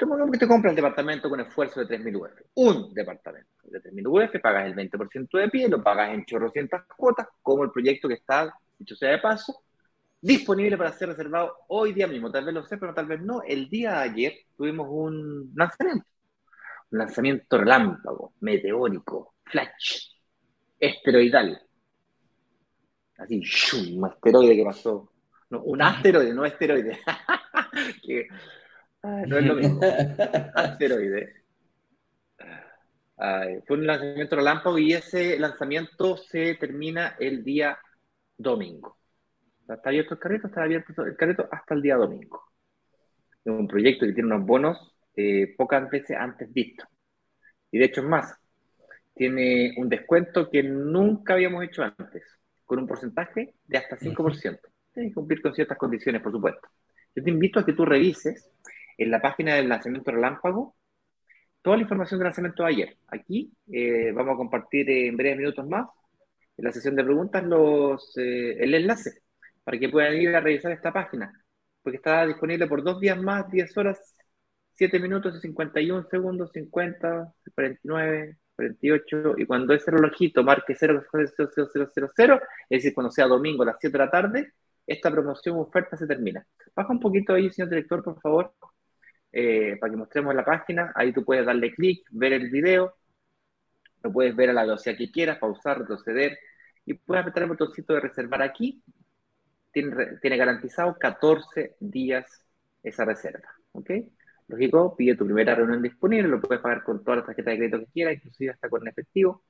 Que te compras el departamento con esfuerzo de 3.000 UF. Un departamento de 3.000 UF, pagas el 20% de pie, lo pagas en chorrocientas cuotas, como el proyecto que está, dicho sea de paso, disponible para ser reservado hoy día mismo. Tal vez lo sé, pero tal vez no. El día de ayer tuvimos un lanzamiento. Un lanzamiento relámpago, meteórico, flash, esteroidal. Así, un asteroide que pasó. No, un asteroide, no esteroide. que, no es lo mismo. Asteroide. fue un lanzamiento relámpago y ese lanzamiento se termina el día domingo. Está abierto el carrito, está abierto el carrito hasta el día domingo. Es un proyecto que tiene unos bonos eh, pocas veces antes vistos. Y de hecho es más, tiene un descuento que nunca habíamos hecho antes, con un porcentaje de hasta 5%. Tienes que cumplir con ciertas condiciones, por supuesto. Yo te invito a que tú revises en la página del lanzamiento relámpago toda la información del lanzamiento de ayer. Aquí eh, vamos a compartir en breves minutos más, en la sesión de preguntas, los, eh, el enlace para que puedan ir a revisar esta página, porque está disponible por dos días más, 10 horas, 7 minutos y 51 segundos, 50, 49, 48, y cuando ese relojito marque 0, es decir, cuando sea domingo a las 7 de la tarde, esta promoción oferta se termina. Baja un poquito ahí, señor director, por favor, eh, para que mostremos la página. Ahí tú puedes darle clic, ver el video, lo puedes ver a la velocidad que quieras, pausar, retroceder, y puedes apretar el botoncito de reservar aquí. Tiene, garantizado 14 días esa reserva. ¿Ok? Lógico, pide tu primera reunión disponible, lo puedes pagar con todas las tarjetas de crédito que quieras, inclusive hasta con efectivo.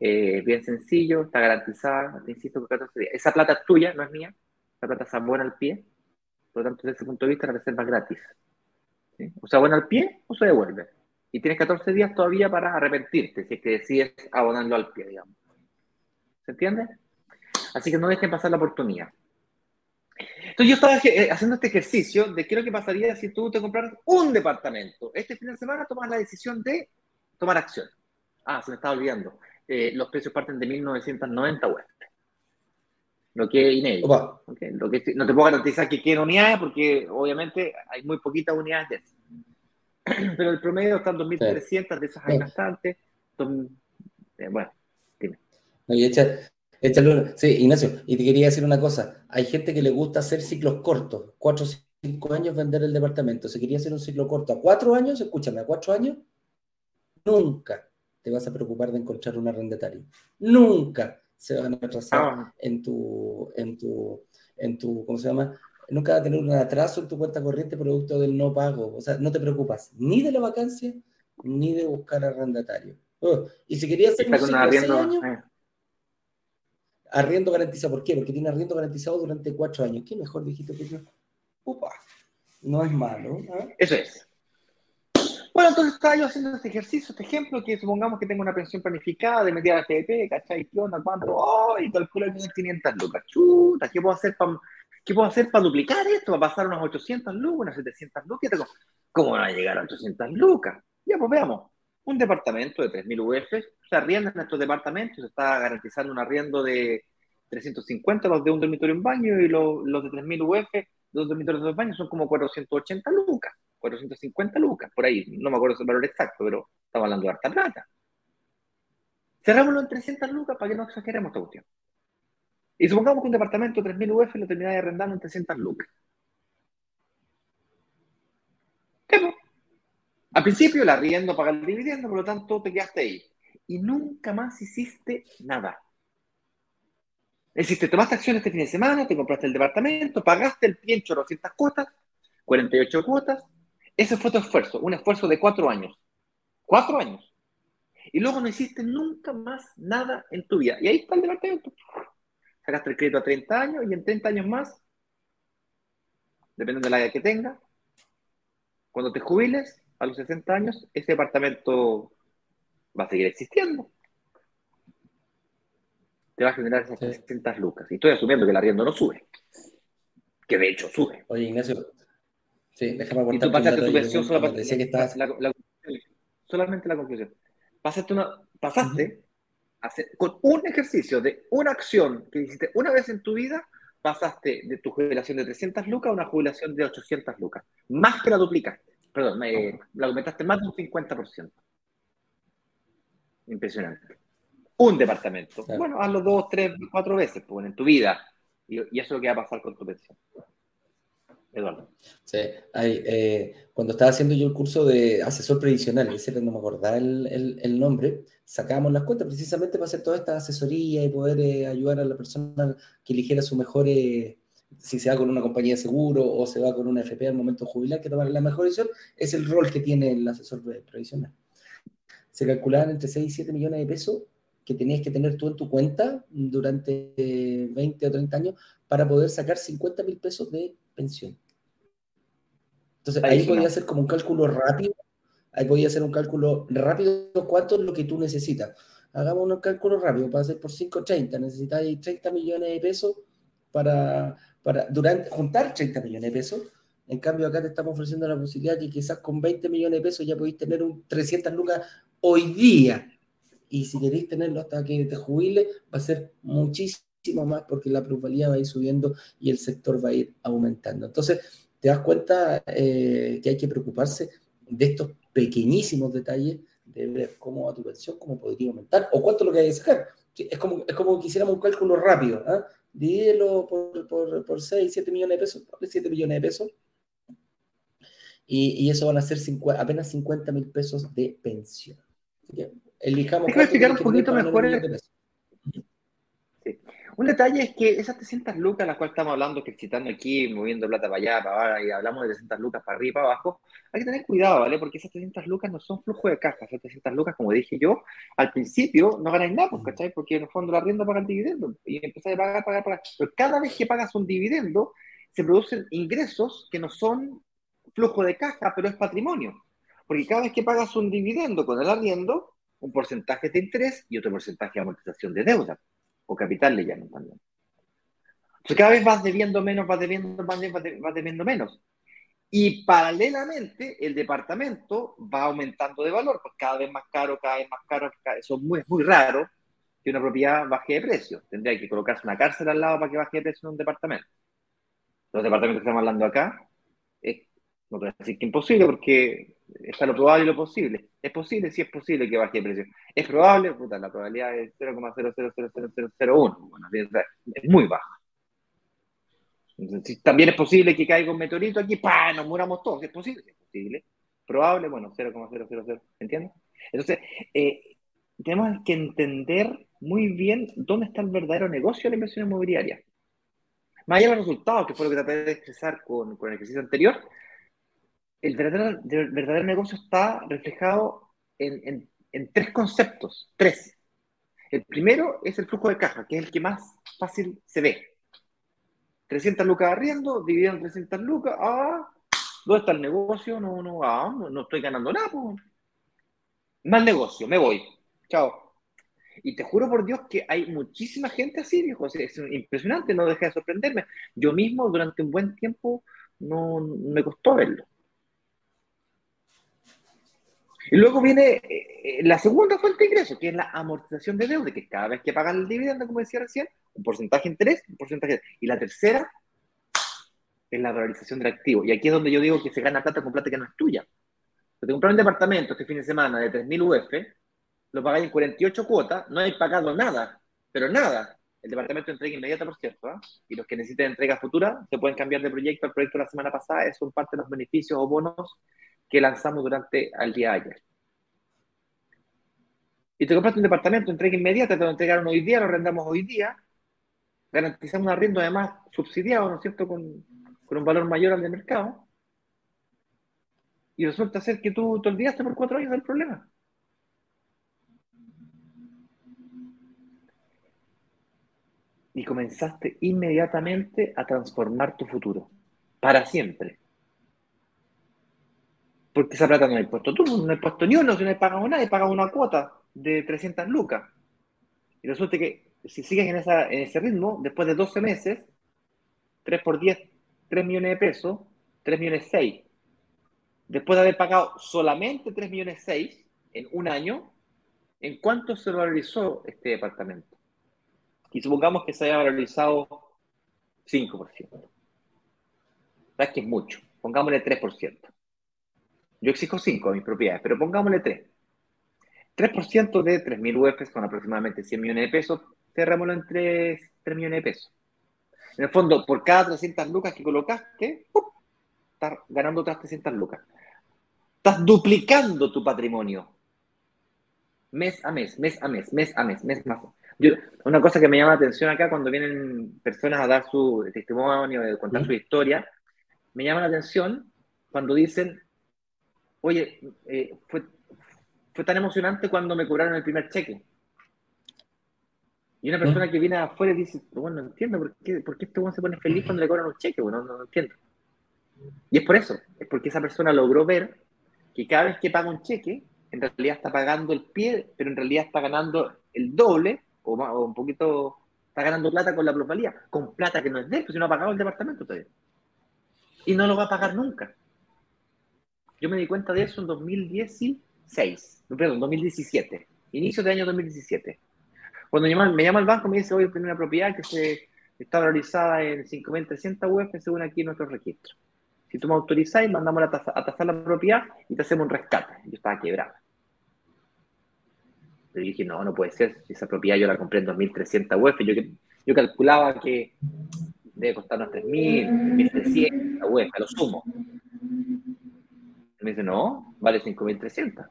Eh, bien sencillo, está garantizada, te insisto, con 14 días. Esa plata es tuya, no es mía. Esa plata está buena al pie. Por lo tanto, desde ese punto de vista, la reserva es gratis. O sea, bueno al pie o se devuelve. Y tienes 14 días todavía para arrepentirte si es que decides abonarlo al pie, digamos. ¿Se entiende? Así que no dejen pasar la oportunidad. Entonces yo estaba eh, haciendo este ejercicio de qué es lo que pasaría si tú te compraras un departamento. Este fin de semana tomas la decisión de tomar acción. Ah, se me estaba olvidando. Eh, los precios parten de 1990 UF. Lo que es inédito. Lo que, no te puedo garantizar que queden unidades porque obviamente hay muy poquitas unidades de eso. Pero el promedio está en 2.300, de esas hay bastantes. Eh, bueno, dime. Sí, Ignacio, y te quería decir una cosa. Hay gente que le gusta hacer ciclos cortos, cuatro o cinco años vender el departamento. Si quería hacer un ciclo corto a cuatro años, escúchame, a cuatro años, nunca te vas a preocupar de encontrar un arrendatario. Nunca se van a atrasar ah. en tu, en tu, en tu, ¿cómo se llama? Nunca va a tener un atraso en tu cuenta corriente producto del no pago. O sea, no te preocupas ni de la vacancia ni de buscar arrendatario. Oh, y si querías hacer un ciclo años, eh arriendo garantizado. ¿Por qué? Porque tiene arriendo garantizado durante cuatro años. ¿Qué mejor, viejito, que yo? Upa, no es malo. ¿eh? Eso es. Bueno, entonces estaba yo haciendo este ejercicio, este ejemplo, que supongamos que tengo una pensión planificada de media la FDP, ¿cachai? ¿Qué onda? ¿Cuánto? ¡Oh! Y calculo que 500 lucas. Chuta, ¿qué puedo hacer para ¿qué puedo hacer para duplicar esto? ¿Va a pasar unas 800 lucas, unas 700 lucas? ¿Cómo van a llegar a 800 lucas? Ya, pues veamos. Un departamento de 3.000 UF se arrienda en estos departamentos, se está garantizando un arriendo de 350 los de un dormitorio en baño y los, los de 3.000 UF, dos dormitorios de dos baños, son como 480 lucas, 450 lucas, por ahí, no me acuerdo el valor exacto, pero estamos hablando de harta plata. Cerrámoslo en 300 lucas para que no exageremos esta cuestión. Y supongamos que un departamento de 3.000 UF lo termináis arrendando en 300 lucas. ¿Qué? Al principio el arriendo paga el dividendo, por lo tanto te quedaste ahí. Y nunca más hiciste nada. Es decir, te tomaste acción este fin de semana, te compraste el departamento, pagaste el pie en 400 cuotas, 48 cuotas. Ese fue tu esfuerzo, un esfuerzo de cuatro años. Cuatro años. Y luego no hiciste nunca más nada en tu vida. Y ahí está el departamento. Sacaste el crédito a 30 años y en 30 años más, dependiendo de la edad que tenga, cuando te jubiles, a los 60 años, ese departamento va a seguir existiendo te va a generar esas 300 lucas. Y estoy asumiendo que el arriendo no sube. Que de hecho sube. Oye, Ignacio. Sí, déjame aportar. Y tú pasaste tu versión solamente, solamente la conclusión. Pasaste, una, pasaste con un ejercicio de una acción que hiciste una vez en tu vida, pasaste de tu jubilación de 300 lucas a una jubilación de 800 lucas. Más que la duplicaste. Perdón, la aumentaste más de un 50%. Impresionante un departamento. Bueno, hazlo dos, tres, cuatro veces pues, en tu vida. Y, eso es lo que va a pasar con tu pensión. Eduardo. Eh, cuando estaba haciendo yo el curso de asesor previsional, ese no me acordaba el, el, nombre, sacábamos las cuentas precisamente para hacer toda esta asesoría y poder eh, ayudar a la persona que eligiera su mejor, eh, si se va con una compañía de seguro o se va con una FP al momento jubilar, que tomar la mejor decisión, es el rol que tiene el asesor previsional. Se calculaban entre 6 y 7 millones de pesos que tenías que tener tú en tu cuenta durante 20 o 30 años para poder sacar 50 mil pesos de pensión. Entonces ahí, podía hacer como un cálculo rápido, ahí podía hacer un cálculo rápido cuánto es lo que tú necesitas. Hagamos un cálculo rápido, para hacer por 5.30, necesitáis 30 millones de pesos para, para durante, juntar 30 millones de pesos. En cambio, acá te estamos ofreciendo la posibilidad que quizás con 20 millones de pesos ya podéis tener un 300 lucas hoy día y si queréis tenerlo hasta que te jubile, va a ser muchísimo más porque la plusvalía va a ir subiendo y el sector va a ir aumentando. Entonces, te das cuenta eh, que hay que preocuparse de estos pequeñísimos detalles de ver cómo va tu pensión, cómo podría aumentar o cuánto es lo que hay que sacar. Es como, es como que hiciéramos un cálculo rápido. ¿eh? Divídelo por, por, por 6, 7 millones de pesos, 7 millones de pesos. Y, y eso van a ser apenas 50 mil pesos de pensión. Elijamos. Déjame explicar un poquito mejor. Un detalle es que esas 300 lucas, las cuales estamos hablando, que excitando aquí, moviendo plata para allá, para allá, y hablamos de 300 lucas para arriba, para abajo, hay que tener cuidado, ¿vale? Porque esas 300 lucas no son flujo de caja. Esas 300 lucas, como dije yo, al principio no ganáis nada, pues, ¿cachai? Porque en el fondo la rienda paga el dividendo y empezáis a pagar, pagar, pagar. Pero cada vez que pagas un dividendo, se producen ingresos que no son flujo de caja, pero es patrimonio. Porque cada vez que pagas un dividendo con el arriendo, un porcentaje de interés y otro porcentaje de amortización de deuda, o capital le llaman también. Entonces cada vez vas debiendo menos, vas debiendo, vas vas debiendo menos. Y paralelamente el departamento va aumentando de valor, pues cada vez más caro, cada vez más caro. Eso es muy, raro que una propiedad baje de precio. Tendría que colocarse una cárcel al lado para que baje de precio en un departamento. Los departamentos que estamos hablando acá, es, no puedo decir que imposible porque está lo probable y lo posible. Es posible, sí es posible que baje de precio. Es probable, puta, la probabilidad es 0,000001. Bueno, es muy baja. también es posible que caiga un meteorito aquí, ¡pah! Nos muramos todos. Es posible, posible. Probable, bueno, 0,000. ¿Entiendes? Entonces, eh, tenemos que entender muy bien dónde está el verdadero negocio de la inversión inmobiliaria. Más allá de los resultados, que fue lo que traté de expresar con el ejercicio anterior, el verdadero, negocio está reflejado en, tres conceptos, tres. El primero es el flujo de caja, que es el que más fácil se ve. 300 lucas arriendo, dividido en 300 lucas, ah, ¿dónde está el negocio? No, no, ah, no, estoy ganando nada. Pues. Más negocio, me voy. Chao. Y te juro por Dios que hay muchísima gente así, viejo. Es impresionante, no deja de sorprenderme. Yo mismo durante un buen tiempo no me costó verlo. Y luego viene eh, la segunda fuente de ingreso, que es la amortización de deuda, que cada vez que pagan el dividendo, como decía recién, un porcentaje de interés, un porcentaje. Y la tercera es la valorización del activo. Y aquí es donde yo digo que se gana plata con plata que no es tuya. Te compras un departamento este fin de semana de 3.000 UF, lo pagáis en 48 cuotas, no hay pagado nada, pero nada. El departamento entrega inmediata, por cierto, ¿eh? y los que necesiten entrega futura se pueden cambiar de proyecto al proyecto de la semana pasada, son parte de los beneficios o bonos que lanzamos durante el día ayer. Y te compraste un departamento, entrega inmediata, te lo entregaron hoy día, lo arrendamos hoy día, garantizamos un arriendo además subsidiado, ¿no es cierto?, con, con un valor mayor al de mercado. Y resulta ser que tú te olvidaste por cuatro años del problema. Y comenzaste inmediatamente a transformar tu futuro, para siempre porque esa plata no hay puesto tú, no hay puesto ni uno, si no hay pagado nada, hay pagado una cuota de 300 lucas. Y resulta que si sigues en, esa, en ese ritmo, después de 12 meses, 3 por 10, 3 millones de pesos, 3 millones 6. Después de haber pagado solamente 3 millones 6 en un año, ¿en cuánto se valorizó este departamento? Y supongamos que se haya valorizado 5%. ¿Sabes que es mucho? Pongámosle 3%. Yo exijo 5 a mis propiedades, pero pongámosle 3. 3% de 3.000 UF son aproximadamente 100 millones de pesos. Cerrémoslo en 3, 3 millones de pesos. En el fondo, por cada 300 lucas que colocaste, estás ganando otras 300 lucas. Estás duplicando tu patrimonio. Mes a mes, mes a mes, mes a mes, mes más. una cosa que me llama la atención acá cuando vienen personas a dar su testimonio, a contar su historia, me llama la atención cuando dicen, oye, eh, fue, fue tan emocionante cuando me cobraron el primer cheque. Y una persona que viene afuera y dice, bueno, no entiendo por qué, por qué este se pone feliz cuando le cobran un cheque, bueno, no, entiendo. Y es por eso, es porque esa persona logró ver que cada vez que paga un cheque, en realidad está pagando el pie, pero en realidad está ganando el doble, o, o un poquito, está ganando plata con la plusvalía, con plata que no es de él, pues si no ha pagado el departamento todavía. Y no lo va a pagar nunca. Yo me di cuenta de eso en 2016, perdón, 2017, inicio del año 2017. Cuando me llama el banco me dice, oye, tengo una propiedad que se está valorizada en 5.300 UF según aquí nuestro registro. Si tú me autorizás, mandamos a, tasar la propiedad y te hacemos un rescate. Yo estaba quebrada. Le dije, no, no puede ser. Si esa propiedad yo la compré en 2.300 UF, yo, yo calculaba que debe costar unos 3.000, 1.300 UF, a lo sumo. Me dice, no, vale 5.300.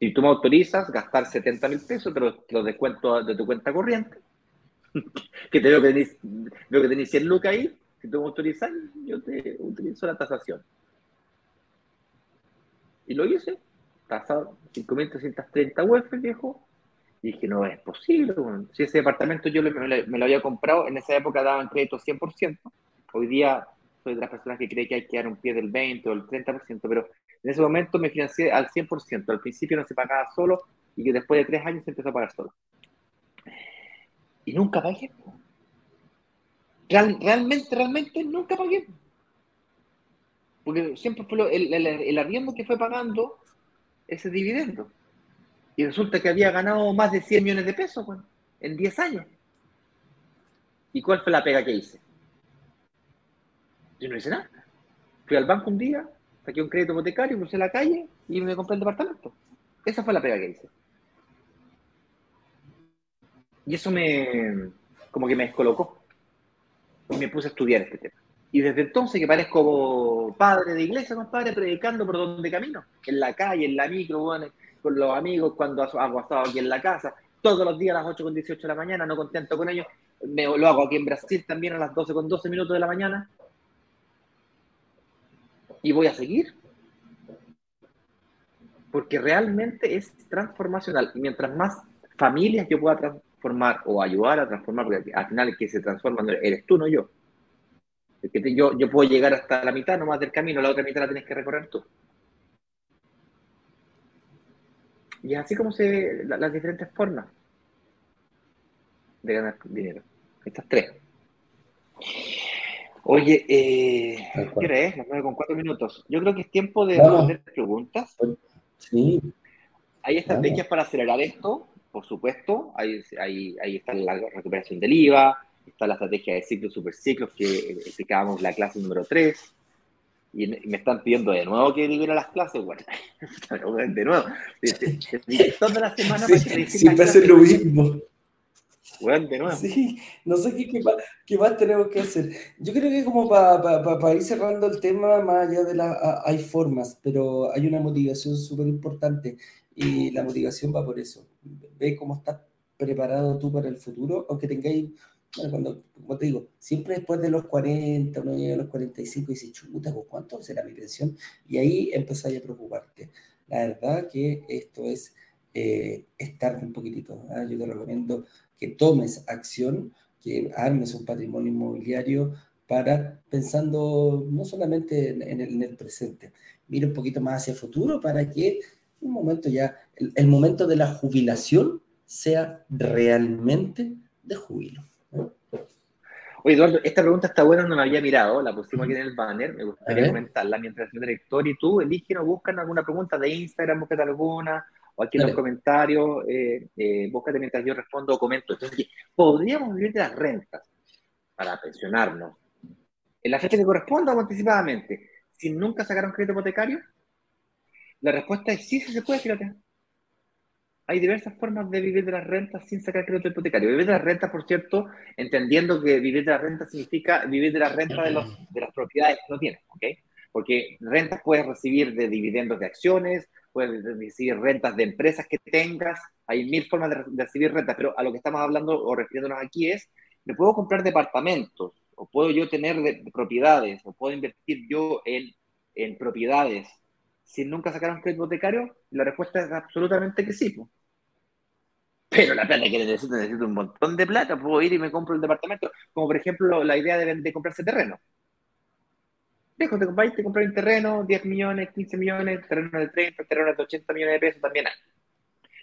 Si tú me autorizas gastar 70 mil pesos, te lo, descuento de tu cuenta corriente, que te veo que tenés 100 lucas ahí, si tú me autorizas, yo te utilizo la tasación. Y lo hice, tasado 5.330 UF, viejo, y dije, no es posible. si ese departamento yo me, lo había comprado, en esa época daban crédito 100%, hoy día soy de las personas que cree que hay que dar un pie del 20 o el 30%, pero en ese momento me financié al 100%. Al principio no se pagaba solo y que después de tres años se empezó a pagar solo. Y nunca pagué. realmente, realmente nunca pagué. Porque siempre fue el, el, arriendo que fue pagando ese dividendo. Y resulta que había ganado más de 100 millones de pesos en 10 años. ¿Y cuál fue la pega que hice? Yo no hice nada. Fui al banco un día, saqué un crédito hipotecario, crucé la calle y me compré el departamento. Esa fue la pega que hice. Y eso me, como que me descolocó. Y me puse a estudiar este tema. Y desde entonces que parezco padre de iglesia, compadre, predicando por donde camino. En la calle, en la micro, con los amigos, cuando hago asado aquí en la casa. Todos los días a las 8 con 18 de la mañana, no contento con ellos. Me, lo hago aquí en Brasil también a las 12 con 12 minutos de la mañana y voy a seguir. Porque realmente es transformacional. Mientras más familias yo pueda transformar o ayudar a transformar, porque al final el que se transforma eres tú, no yo. yo, yo puedo llegar hasta la mitad nomás del camino, la otra mitad la tienes que recorrer tú. Y así como se las diferentes formas de ganar dinero. Estas tres. Oye, eh, ¿qué crees? Las con cuatro minutos. Yo creo que es tiempo de responder preguntas. Sí. Hay estrategias para acelerar esto, por supuesto. Ahí, ahí, está la recuperación del IVA, está la estrategia de ciclos, superciclos que explicábamos la clase número 3. Y me están pidiendo de nuevo que libera las clases, bueno, de nuevo. Toda la semana sí, siempre hacen lo mismo. Sí, no sé qué, más tenemos que hacer. Yo creo que como para ir cerrando el tema, más allá de la... hay formas, pero hay una motivación súper importante y la motivación va por eso. Ve cómo estás preparado tú para el futuro, aunque tengáis, bueno, cuando, como te digo, siempre después de los 40, uno llega a los 45 y dice, chuta, ¿cuánto será mi pensión? Y ahí empezáis a preocuparte. La verdad que esto es eh, estar un poquitito. ¿ah? Yo te recomiendo que tomes acción, que armes un patrimonio inmobiliario para pensando no solamente en, el, presente, mire un poquito más hacia el futuro para que un momento ya, el, momento de la jubilación sea realmente de jubilo. Oye, Eduardo, esta pregunta está buena, no la había mirado, la pusimos aquí en el banner, me gustaría comentarla mientras el director y tú eligen o buscan alguna pregunta de Instagram, buscan alguna, o aquí en los comentarios, eh, eh, búscate mientras yo respondo o comento. Entonces, ¿podríamos vivir de las rentas para pensionarnos en la fecha que corresponda o anticipadamente, sin nunca sacar un crédito hipotecario? La respuesta es sí, sí se puede, fíjate. Hay diversas formas de vivir de las rentas sin sacar crédito hipotecario. Vivir de las rentas, por cierto, entendiendo que vivir de las rentas significa vivir de las rentas de, los, de las propiedades que no tienes, ¿ok? Porque rentas puedes recibir de dividendos de acciones, puedes recibir rentas de empresas que tengas, hay mil formas de, recibir rentas, pero a lo que estamos hablando o refiriéndonos aquí es, ¿me puedo comprar departamentos? ¿O puedo yo tener propiedades? ¿O puedo invertir yo en, en propiedades sin nunca sacar un crédito hipotecario? La respuesta es absolutamente que sí. Pero la plata que necesito, necesito un montón de plata, puedo ir y me compro el departamento, como por ejemplo la idea de, de comprarse terreno dejo de comprar, te un terreno, 10 millones, 15 millones, terrenos de 30, terrenos de 80 millones de pesos también hay.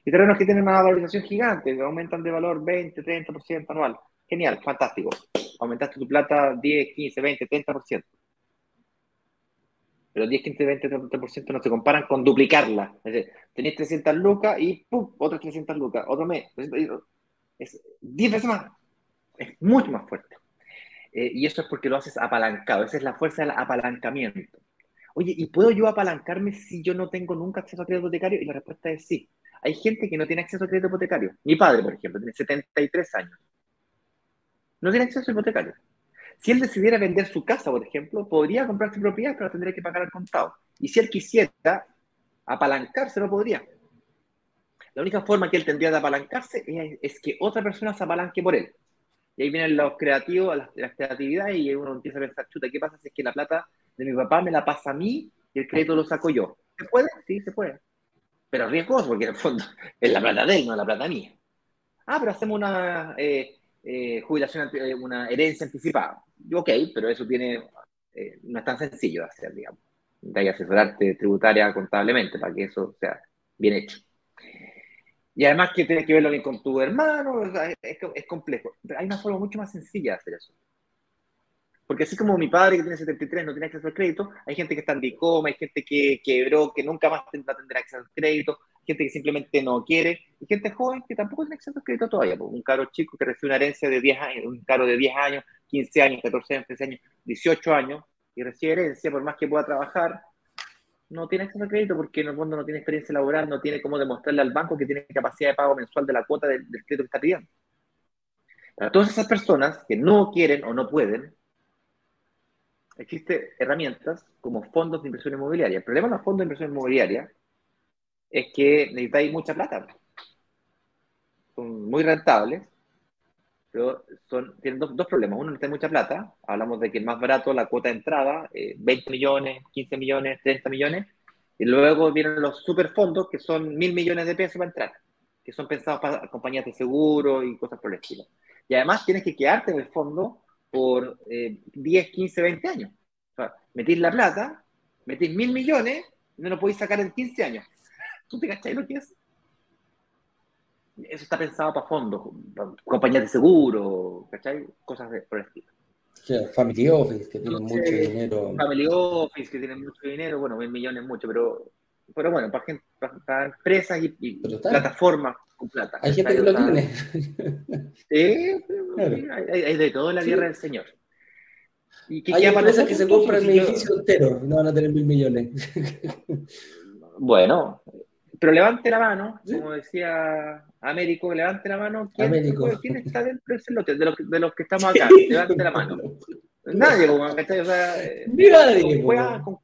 Y terrenos que tienen una valorización gigante, que aumentan de valor 20, 30% anual. Genial, fantástico. Aumentaste tu plata 10, 15, 20, 30%. Pero 10, 15, 20, 30% no se comparan con duplicarla. Es decir, tenés 300 lucas y ¡pum! otras 300 lucas, otro mes. Es 10 veces más. Es mucho más fuerte. Eh, y eso es porque lo haces apalancado. Esa es la fuerza del apalancamiento. Oye, ¿y puedo yo apalancarme si yo no tengo nunca acceso a crédito hipotecario? Y la respuesta es sí. Hay gente que no tiene acceso a crédito hipotecario. Mi padre, por ejemplo, tiene 73 años. No tiene acceso a hipotecario. Si él decidiera vender su casa, por ejemplo, podría comprar su propiedad, pero tendría que pagar al contado. Y si él quisiera apalancarse, no podría. La única forma que él tendría de apalancarse es, es que otra persona se apalanque por él. Y ahí vienen los creativos, las, las creatividades, y uno empieza a pensar, chuta, ¿qué pasa si es que la plata de mi papá me la pasa a mí y el crédito lo saco yo? ¿Se puede? Sí, se puede. Pero riesgoso, porque en el fondo es la plata de él, no la plata mía. Ah, pero hacemos una eh, eh, jubilación, eh, una herencia anticipada. Ok, pero eso tiene no es tan sencillo de hacer, digamos. De asesorarte tributaria contablemente para que eso sea bien hecho. Y además que tienes que verlo bien con tu hermano, es, es, complejo. Pero hay una forma mucho más sencilla de hacer eso. Porque así como mi padre que tiene 73 no tiene acceso al crédito, hay gente que está en Bicoma, hay gente que quebró, que nunca más a tener acceso al crédito, gente que simplemente no quiere, y gente joven que tampoco tiene acceso al crédito todavía. Un caro chico que recibe una herencia de 10 años, un caro de 10 años, 15 años, 14 años, 13 años, 18 años, y recibe herencia, por más que pueda trabajar, no tiene acceso al crédito porque en el fondo no tiene experiencia laboral, no tiene cómo demostrarle al banco que tiene capacidad de pago mensual de la cuota del, crédito que está pidiendo. Para todas esas personas que no quieren o no pueden, existen herramientas como fondos de inversión inmobiliaria. El problema de los fondos de inversión inmobiliaria es que necesitáis mucha plata. Son muy rentables, pero son, tienen dos, problemas. Uno, necesita mucha plata. Hablamos de que el más barato, la cuota de entrada, 20 eh, millones, 15 millones, 30 millones. Y luego vienen los superfondos, que son mil millones de pesos para entrar, que son pensados para compañías de seguro y cosas por el estilo. Y además tienes que quedarte en el fondo por 10, 15, 20 años. O sea, metís la plata, metís mil millones, no lo podéis sacar en 15 años. ¿Tú te cachai lo que es? Eso está pensado para fondos, compañías de seguro, ¿cachai? Cosas de, por el estilo. family Office, que tienen mucho dinero. Family Office, que tienen mucho dinero, bueno, mil millones mucho, pero, pero bueno, para, gente, para, empresas y, plataformas con plata. Hay gente que lo tiene. Sí, hay, de todo en la guerra del Señor. ¿Y hay empresas que se compran el edificio entero, no van a tener mil millones. Bueno, pero levante la mano, como decía Américo, levante la mano. ¿Quién, ¿quién está dentro de ese lote? De los, de los que estamos acá, levante la mano. Nadie, como, O sea, eh, Nadie, con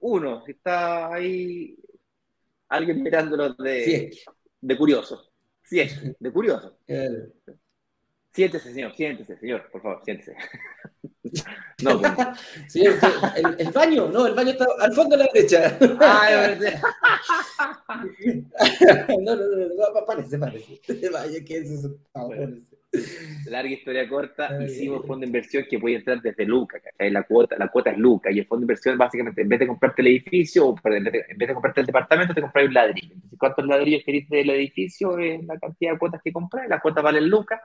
Uno, está ahí alguien mirándolo de, de curioso. Sí, de curioso. Siéntese, señor, siéntese, señor, por favor, siéntese. No, sí, el, el, baño, no, el baño está al fondo a la derecha. Ah, no, no, no, no, parece, parece. Vaya, que eso es Larga historia corta, hicimos fondo de inversión que puede entrar desde Luca, La cuota, la cuota es Luca, y el fondo de inversión básicamente, en vez de comprarte el edificio, o en vez de, comprarte el departamento, te compras un ladrillo. Entonces, ¿cuántos ladrillos querés del edificio? Es la cantidad de cuotas que compras, la cuota vale Luca,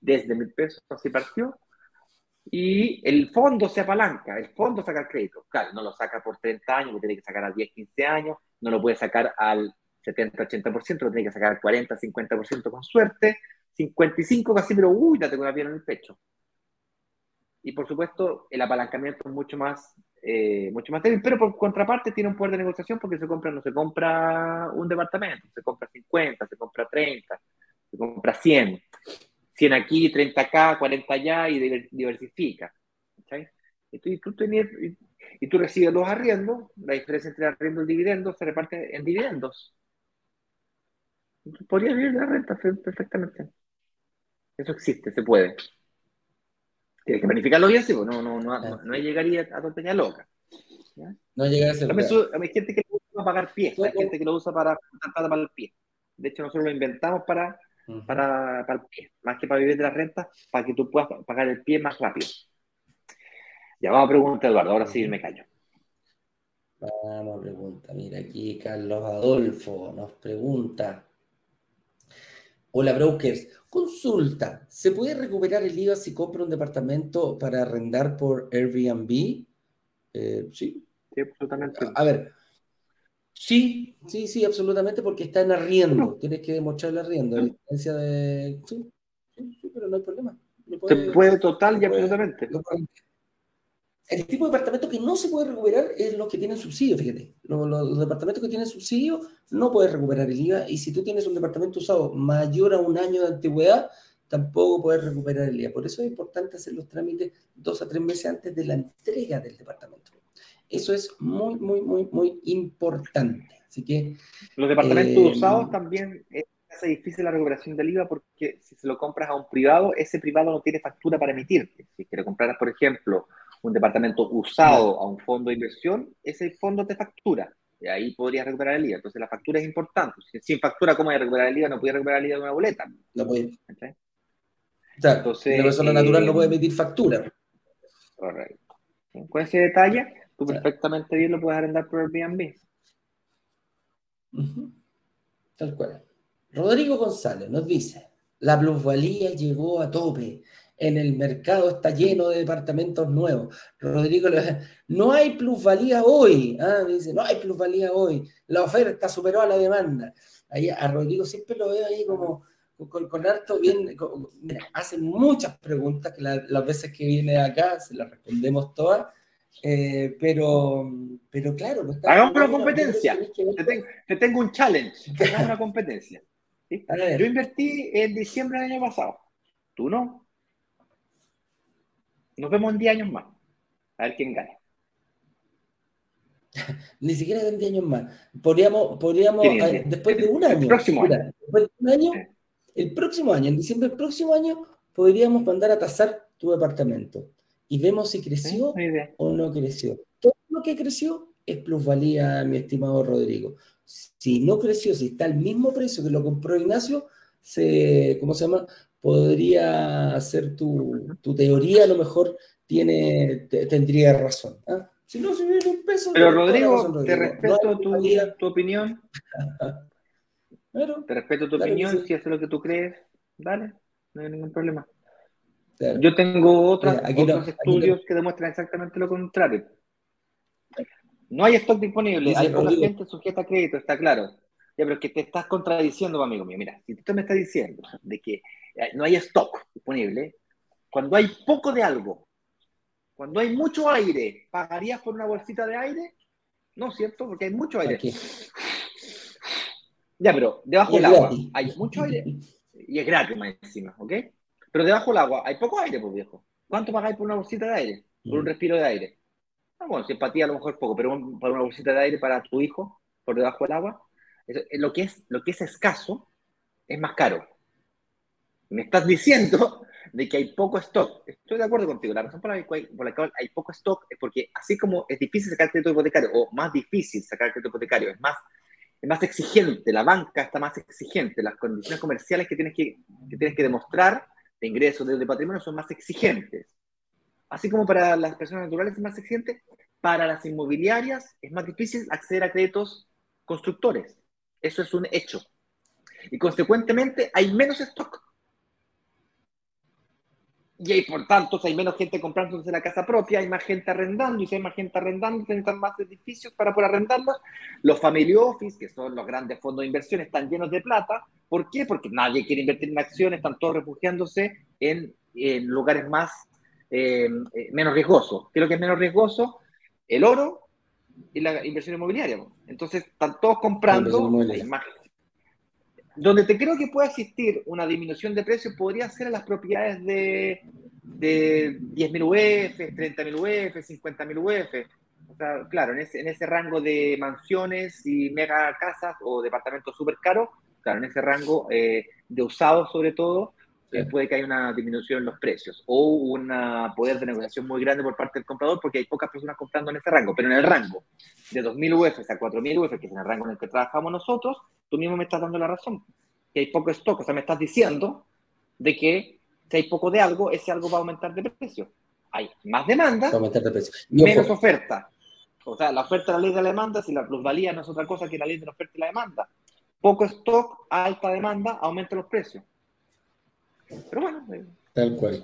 desde mil pesos, así partió, y el fondo se apalanca, el fondo saca el crédito. Claro, no lo saca por 30 años, lo tiene que sacar a 10, 15 años, no lo puede sacar al 70, 80%, lo tiene que sacar al 40, 50% con suerte, 55 casi, pero uy, date con la pierna en el pecho. Y por supuesto, el apalancamiento es mucho más, eh, mucho más débil, pero por contraparte tiene un poder de negociación porque se compra, no se compra un departamento, se compra 50, se compra 30, se compra 100. 100 aquí, 30 acá, 40 allá y diversifica. Y tú, y, tú recibes los arriendos, la diferencia entre arriendo y dividendos se reparte en dividendos. Podría vivir la renta perfectamente. Eso existe, se puede. Tienes que planificarlo bien, sí, pues no, no, no, no, no llegaría a tontería loca. No llega a ser. Hay gente que lo usa para pagar pies, hay gente que lo usa para para el pie. De hecho, nosotros lo inventamos para para, el pie, más que para vivir de la renta, para que tú puedas pagar el pie más rápido. Ya a preguntar, Eduardo, ahora sí me callo. Vamos a preguntar, mira aquí Carlos Adolfo nos pregunta. Hola brokers, consulta, ¿se puede recuperar el IVA si compra un departamento para arrendar por Airbnb? Eh, sí. Sí, absolutamente. A, a ver, Sí, sí, sí, absolutamente, porque está en arriendo. Tienes que demostrar el arriendo. A diferencia de. Sí, sí, pero no hay problema. se puede total y absolutamente. El tipo de departamento que no se puede recuperar es los que tienen subsidio, fíjate. Los, departamentos que tienen subsidio no puedes recuperar el IVA. Y si tú tienes un departamento usado mayor a un año de antigüedad, tampoco puedes recuperar el IVA. Por eso es importante hacer los trámites dos a tres meses antes de la entrega del departamento. Eso es muy, muy, muy, muy importante. Así que. Los departamentos eh, usados también hace difícil la recuperación del IVA porque si se lo compras a un privado, ese privado no tiene factura para emitirte. Si quieres comprar, por ejemplo, un departamento usado a un fondo de inversión, ese fondo te factura. Y ahí podrías recuperar el IVA. Entonces la factura es importante. Sin factura, ¿cómo voy a recuperar el IVA? No podía recuperar el IVA de una boleta. No puede. Entonces, la persona natural no puede emitir factura. Correcto. Con ese detalle, tú perfectamente bien lo puedes arrendar por Airbnb. Tal cual. Rodrigo González nos dice, la plusvalía llegó a tope. En el mercado está lleno de departamentos nuevos. Rodrigo, no hay plusvalía hoy. ¿ah? Dice, no hay plusvalía hoy. La oferta superó a la demanda. Ahí, a Rodrigo siempre lo veo ahí como con, harto bien. hace muchas preguntas que las veces que viene acá se las respondemos todas. Eh, pero, pero claro. Hagamos una competencia. Te tengo, un challenge. Hagamos una competencia. Yo invertí en diciembre del año pasado. Tú no. Nos vemos en 10 años más. A ver quién gana. Ni siquiera en 10 años más. Podríamos, podríamos después de un año. El próximo año. Después de un año, el próximo año, en diciembre del próximo año, podríamos mandar a tasar tu departamento. Y vemos si creció o no creció. Todo lo que creció es plusvalía, mi estimado Rodrigo si no creció, si está al mismo precio que lo compró Ignacio, se, ¿cómo se llama? Podría ser tu, teoría, a lo mejor tiene, tendría razón. ¿ah? Si no, si viene un peso. Pero Rodrigo, te respeto tu, tu, opinión. te respeto tu opinión, si es lo que tú crees, dale, no hay ningún problema. Yo tengo otros estudios que demuestran exactamente lo contrario. No hay stock disponible, hay poca gente sujeta a crédito, está claro. Ya, pero que te estás contradiciendo, amigo mío. Mira, si tú me estás diciendo de que eh, no hay stock disponible, cuando hay poco de algo, cuando hay mucho aire, ¿pagarías por una bolsita de aire? No, ¿cierto? Porque hay mucho aire. Ya, pero debajo del agua hay mucho aire y es gratis más encima, ¿ok? Pero debajo del agua hay poco aire, pues viejo. ¿Cuánto pagáis por una bolsita de aire? Por un mm. respiro de aire. Ah, bueno, simpatía a lo mejor poco, pero para una bolsita de aire para tu hijo por debajo del agua, eh, lo, que es, lo que es escaso es más caro. Me estás diciendo de que hay poco stock. Estoy de acuerdo contigo. La razón por la, cual, hay poco stock es porque así como es difícil sacar crédito hipotecario, o más difícil sacar crédito hipotecario, es más, es más exigente, la banca está más exigente, las condiciones comerciales que tienes que, que tienes que demostrar de ingresos, de, de patrimonio, son más exigentes. Así como para las personas naturales es más exigente, para las inmobiliarias es más difícil acceder a créditos constructores. Eso es un hecho. Y consecuentemente hay menos stock. Y hay, por tanto, hay menos gente comprándose la casa propia, hay más gente arrendando, y si hay más gente arrendando, necesitan más edificios para poder arrendarlos. Los family office, que son los grandes fondos de inversión, están llenos de plata. ¿Por qué? Porque nadie quiere invertir en acciones, están todos refugiándose en, en lugares más eh, eh, menos riesgoso. ¿Qué es lo que es menos riesgoso? El oro y la inversión inmobiliaria. Entonces, están todos comprando Donde te creo que puede existir una disminución de precios podría ser en las propiedades de, de 10.000 UF, 30.000 UF, 50.000 UF. O sea, claro, en ese, en ese rango de mansiones y mega casas o departamentos súper caros, claro, en ese rango eh, de usados sobre todo, puede que haya una disminución en los precios o un poder de negociación muy grande por parte del comprador porque hay pocas personas comprando en ese rango, pero en el rango de 2.000 UF a 4.000 UF, que es el rango en el que trabajamos nosotros, tú mismo me estás dando la razón, que hay poco stock, o sea, me estás diciendo de que si hay poco de algo, ese algo va a aumentar de precio. Hay más demanda, menos oferta. O sea, la oferta de la ley de la demanda, si la plusvalía no es otra cosa que la ley de la oferta y la demanda. Poco stock, alta demanda, aumenta los precios. Pero bueno. Eh, tal cual.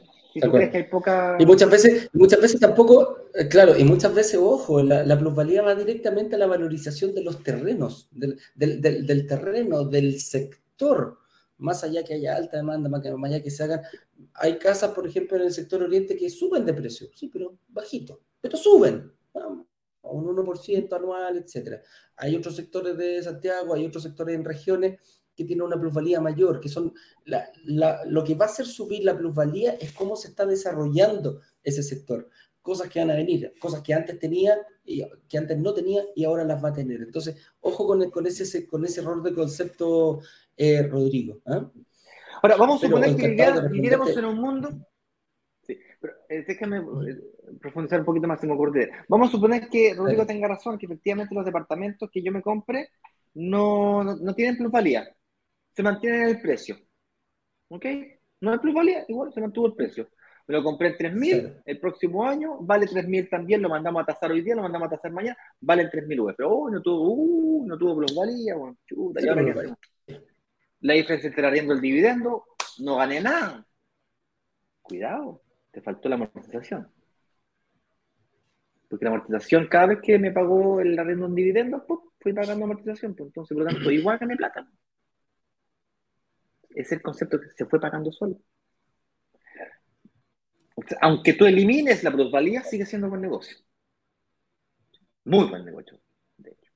Poca... Y muchas veces, muchas veces tampoco, eh, claro, y muchas veces, ojo, la, plusvalía va directamente a la valorización de los terrenos, del, del, terreno, del sector, más allá que haya alta demanda, más allá que se hagan. Hay casas, por ejemplo, en el sector oriente que suben de precio, sí, pero bajito, pero suben, a un 1% anual, etcétera. Hay otros sectores de Santiago, hay otros sectores en regiones que tiene una plusvalía mayor, que son lo que va a hacer subir la plusvalía es cómo se está desarrollando ese sector, cosas que van a venir, cosas que antes tenía, y, que antes no tenía y ahora las va a tener. Entonces, ojo con, con, ese, con ese error de concepto, eh, Rodrigo. ¿ah? Ahora, vamos a suponer que viviéramos en un mundo... Sí, pero eh, déjame eh, profundizar un poquito más me ocurre. Vamos a suponer que Rodrigo tenga razón, que efectivamente los departamentos que yo me compre no, no, no tienen plusvalía se mantiene el precio. ¿Ok? No hay plusvalía, igual se mantuvo el precio. me lo compré en 3.000, el próximo año vale 3.000 también, lo mandamos a tasar hoy día, lo mandamos a tasar mañana, vale 3.000 UF. Pero, oh, no tuvo, uh, no tuvo plusvalía, bueno, chuta, La diferencia entre arriendo el dividendo, no gané nada. Cuidado, te faltó la amortización. Porque la amortización, cada vez que me pagó el arriendo en dividendo, pues, fui pagando amortización. Pues, entonces, por lo tanto, igual gané plata. Es el concepto que se fue pagando solo. Aunque tú elimines la plusvalía, sigue siendo buen negocio. Muy buen negocio, de hecho.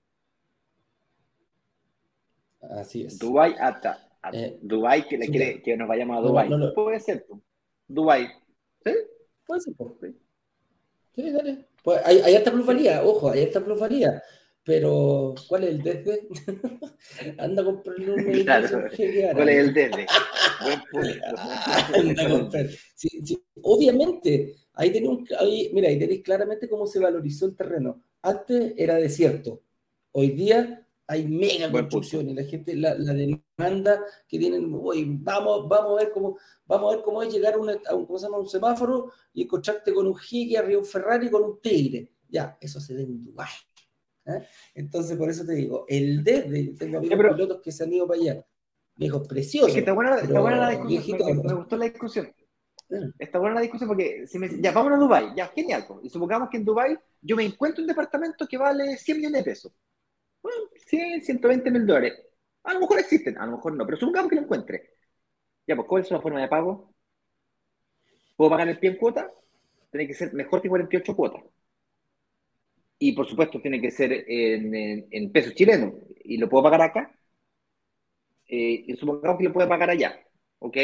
Así es. Dubai hasta. Eh, Dubai que le quiere que nos vayamos a Dubai. Puede ser. Dubai. ¿Sí? Puede ser. Sí, sí dale. Pues hay, hay alta plusvalía, ojo, hay alta plusvalía. Pero, ¿cuál es el desde? Anda a comprar un claro, ¿Cuál es el desde? Anda a comprar. Obviamente, ahí tenéis, ahí, mira, ahí tenéis claramente cómo se valorizó el terreno. Antes era desierto. Hoy día hay mega construcciones. La gente, la, la, demanda que tienen, oye, vamos, vamos a ver cómo, vamos a ver cómo es llegar a, un, ¿cómo se llama? un semáforo y encontrarte con un jique arriba un Ferrari con un tigre. Ya, eso se ve en Dubái. ¿Eh? Entonces, por eso te digo, el desde, tengo amigos pilotos que se han ido para allá. Viejos preciosos. Es que está buena, está buena la discusión. Me, gustó la discusión. Está buena la discusión porque si me, ya vamos a Dubai, ya genial. Y supongamos que en Dubai yo me encuentro un departamento que vale 100 millones de pesos. Bueno, 100, 120 mil dólares. A lo mejor existen, a lo mejor no, pero supongamos que lo encuentre. Ya, pues, ¿cuál es la forma de pago? ¿Puedo pagar el pie en cuota? Tiene que ser mejor que 48 cuotas y por supuesto tiene que ser en, pesos chilenos y lo puedo pagar acá, eh, y supongamos que lo puedo pagar allá, ¿ok?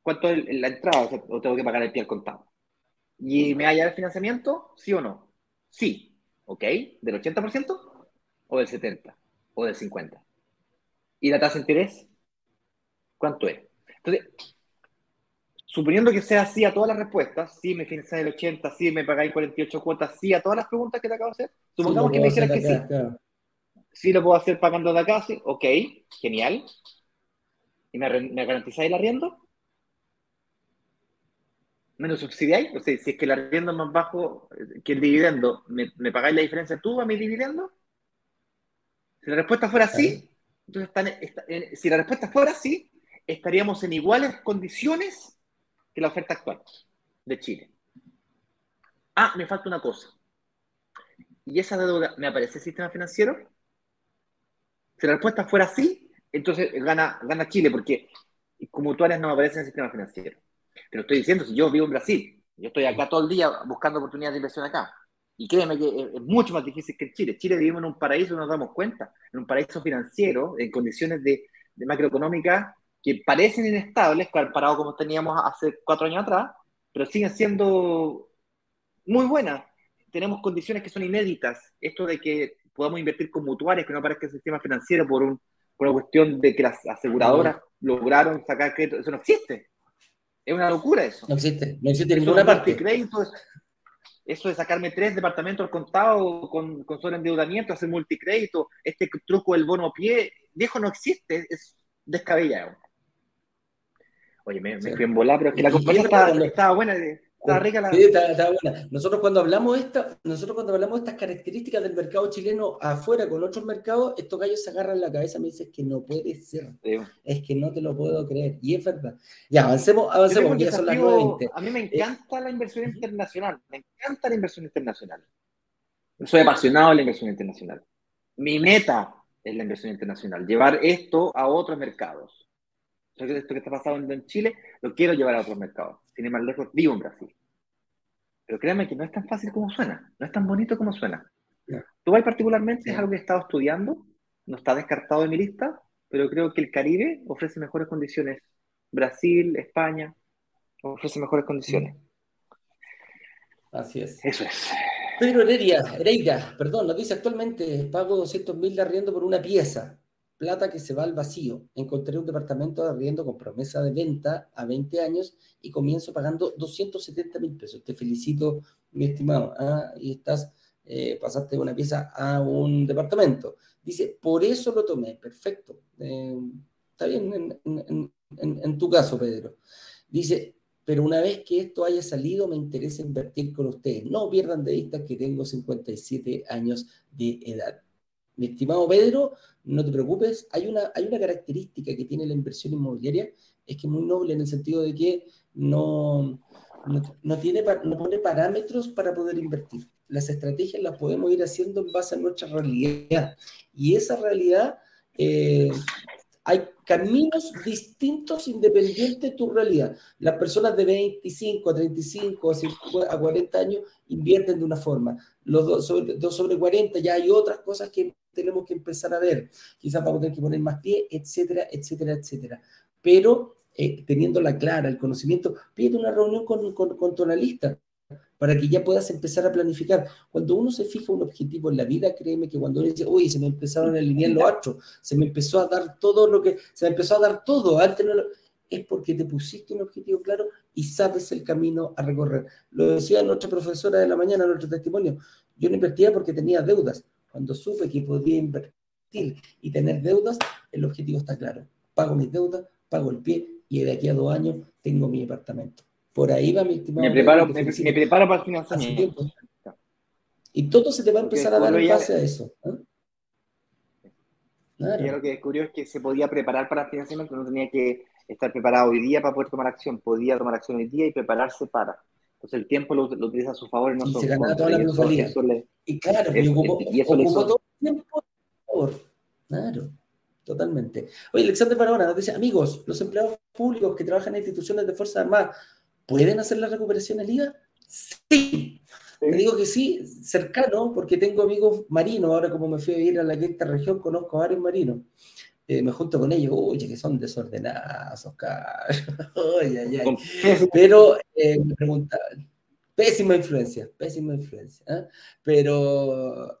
¿Cuánto es la entrada o tengo que pagar el pie al contado? ¿Y me haya el financiamiento? ¿Sí o no? Sí, ¿ok? ¿Del 80% o del 70% o del 50%? ¿Y la tasa de interés? ¿Cuánto es? Entonces, suponiendo que sea sí a todas las respuestas, sí me financiáis el 80, sí me pagáis 48 cuotas, sí a todas las preguntas que te acabo de hacer, supongamos que me dijeras que sí. Sí lo puedo hacer pagando de acá, sí, ok, genial. ¿Y me, me garantizáis el arriendo? ¿Menos subsidiáis? O sea, si es que el arriendo es más bajo que el dividendo, ¿me, me pagáis la diferencia tú a mi dividendo? Si la respuesta fuera sí, entonces están, si la respuesta fuera sí, estaríamos en iguales condiciones que la oferta actual de Chile. Ah, me falta una cosa. ¿Y esa deuda me aparece el sistema financiero? Si la respuesta fuera sí, entonces gana, gana Chile, porque como tú no me aparece en el sistema financiero. Te lo estoy diciendo, si yo vivo en Brasil, yo estoy acá todo el día buscando oportunidades de inversión acá. Y créeme que es mucho más difícil que en Chile. Chile vivimos en un paraíso, nos damos cuenta, en un paraíso financiero, en condiciones de, de macroeconómica que parecen inestables, comparado como teníamos hace cuatro años atrás, pero siguen siendo muy buenas. Tenemos condiciones que son inéditas. Esto de que podamos invertir con mutuarias, que no aparezca el sistema financiero por, un, por una cuestión de que las aseguradoras lograron sacar crédito, eso no existe. Es una locura eso. No existe, no existe en ninguna parte. Eso de sacarme tres departamentos al contado con, con sobreendeudamiento, hacer multicrédito, este truco del bono a pie, viejo no existe, es descabellado. Oye, me, me fui en volar, pero es que la compañía estaba, buena, estaba rica la... Sí, estaba, buena. Nosotros cuando hablamos esta, nosotros cuando hablamos de estas características del mercado chileno afuera con otros mercados, estos gallos se agarran la cabeza y me dicen que no puede ser. Es que no te lo puedo creer. Y es verdad. Ya, avancemos, avancemos, ya son las 9.20. A mí me encanta la inversión internacional, me encanta la inversión internacional. Soy apasionado de la inversión internacional. Mi meta es la inversión internacional, llevar esto a otros mercados esto que está pasando en Chile, lo quiero llevar a otros mercados. Sin ir más lejos, vivo en Brasil. Pero créanme que no es tan fácil como suena, no es tan bonito como suena. Dubái particularmente es algo que he estado estudiando, no está descartado de mi lista, pero creo que el Caribe ofrece mejores condiciones. Brasil, España, ofrece mejores condiciones. Así es. Eso es. Pedro Heredia, Hereida, perdón, nos dice actualmente pago 200 mil de arriendo por una pieza plata que se va al vacío. Encontré un departamento de arriendo con promesa de venta a 20 años y comienzo pagando 270 mil pesos. Te felicito, mi estimado. ¿ah? Y estás, eh, pasaste una pieza a un departamento. Dice, por eso lo tomé. Perfecto. Eh, está bien en, tu caso, Pedro. Dice, pero una vez que esto haya salido, me interesa invertir con ustedes. No pierdan de vista que tengo 57 años de edad. Mi estimado Pedro, no te preocupes, hay una, hay una característica que tiene la inversión inmobiliaria, es que es muy noble en el sentido de que no, no, tiene, no pone parámetros para poder invertir. Las estrategias las podemos ir haciendo en base a nuestra realidad. Y esa realidad eh, hay caminos distintos independientes de tu realidad. Las personas de 25 a 35 a 40 años invierten de una forma. Los dos sobre, sobre 40 ya hay otras cosas que tenemos que empezar a ver. Quizás vamos a tener que poner más pie, etcétera, etcétera, etcétera. Pero eh, teniéndola clara, el conocimiento, pide una reunión con, con, con tu analista para que ya puedas empezar a planificar. Cuando uno se fija un objetivo en la vida, créeme que cuando uno dice, uy, se me empezaron a alinear los astros, se me empezó a dar todo lo que, se me empezó a dar todo, antes es porque te pusiste un objetivo claro y sabes el camino a recorrer. Lo decía nuestra profesora de la mañana, nuestro testimonio, yo no invertía porque tenía deudas. Cuando supe que podía invertir y tener deudas, el objetivo está claro. Pago mis deudas, pago el pie y de aquí a dos años tengo mi departamento. Por ahí va mi estimado. Me preparo, me, preparo para el financiamiento. Y todo se te va a empezar a dar en base a eso. ¿eh? Claro. Y lo que descubrió es que se podía preparar para el financiamiento, no tenía que estar preparado hoy día para poder tomar acción, podía tomar acción hoy día y prepararse para. Entonces el tiempo lo, utiliza a su favor y no y se ganaba toda la plusvalía. Y claro, y ocupó, todo el tiempo a favor. Claro, totalmente. Oye, Alexander Barona nos dice, amigos, los empleados públicos que trabajan en instituciones de Fuerzas Armadas ¿Pueden hacer la recuperación en liga? Sí. Te digo que sí, cercano, porque tengo amigos marinos. Ahora, como me fui a vivir a la quinta región, conozco a varios marinos. Eh, me junto con ellos, oye, que son desordenados, Oscar. Pero eh, me preguntaban, pésima influencia, pésima influencia. ¿eh? Pero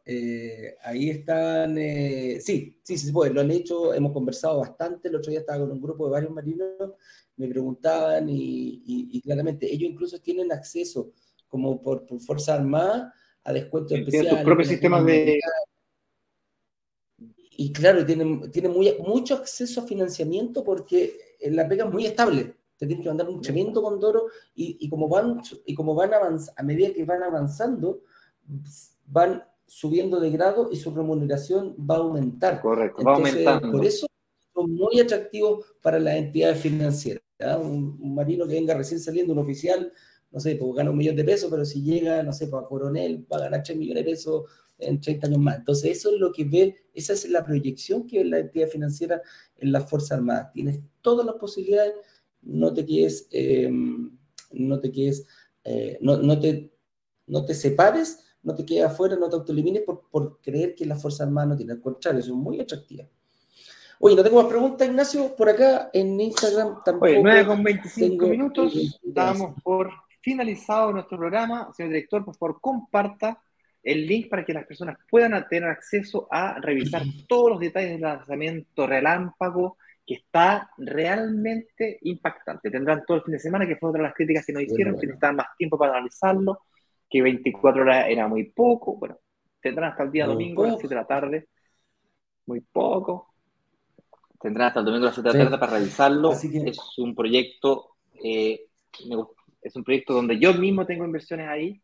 ahí están, sí, sí, sí, pues, lo han hecho, hemos conversado bastante. El otro día estaba con un grupo de varios marinos me preguntaban y, claramente ellos incluso tienen acceso como por, Fuerza Armada a descuentos especiales. Tienen sus propios sistemas de... Y claro, tienen, tienen muy, mucho acceso a financiamiento porque la pega es muy estable. Te tienes que mandar un tremendo condoro y, y como van, y como van a medida que van avanzando, van subiendo de grado y su remuneración va a aumentar. Correcto, va aumentando. Por eso son muy atractivos para las entidades financieras. Un, marino que venga recién saliendo, un oficial, no sé, pues gana un millón de pesos, pero si llega, no sé, para pues, coronel, va a ganar 3 millones de pesos en 30 años más. Entonces, eso es lo que ve, esa es la proyección que ve la entidad financiera en las Fuerzas Armadas. Tienes todas las posibilidades, no te quedes, eh, no te quedes, eh, no, no, te, no te separes, no te quedes afuera, no te autoelimines por, por creer que las Fuerzas Armadas no tienen. Al contrario, son muy atractivas. Oye, no tengo más preguntas, Ignacio, por acá en Instagram tampoco. Oye, 9 con 25 minutos, damos por finalizado nuestro programa. Señor director, por favor, comparta el link para que las personas puedan tener acceso a revisar todos los detalles del lanzamiento relámpago, que está realmente impactante. Tendrán todo el fin de semana, que fue otra de las críticas que nos hicieron, que necesitaban más tiempo para analizarlo, que 24 horas era muy poco. Bueno, tendrán hasta el día domingo a las 7 de la tarde. Muy poco tendrán hasta el domingo a las 7 de la tarde para revisarlo. Es un proyecto, eh, es un proyecto donde yo mismo tengo inversiones ahí,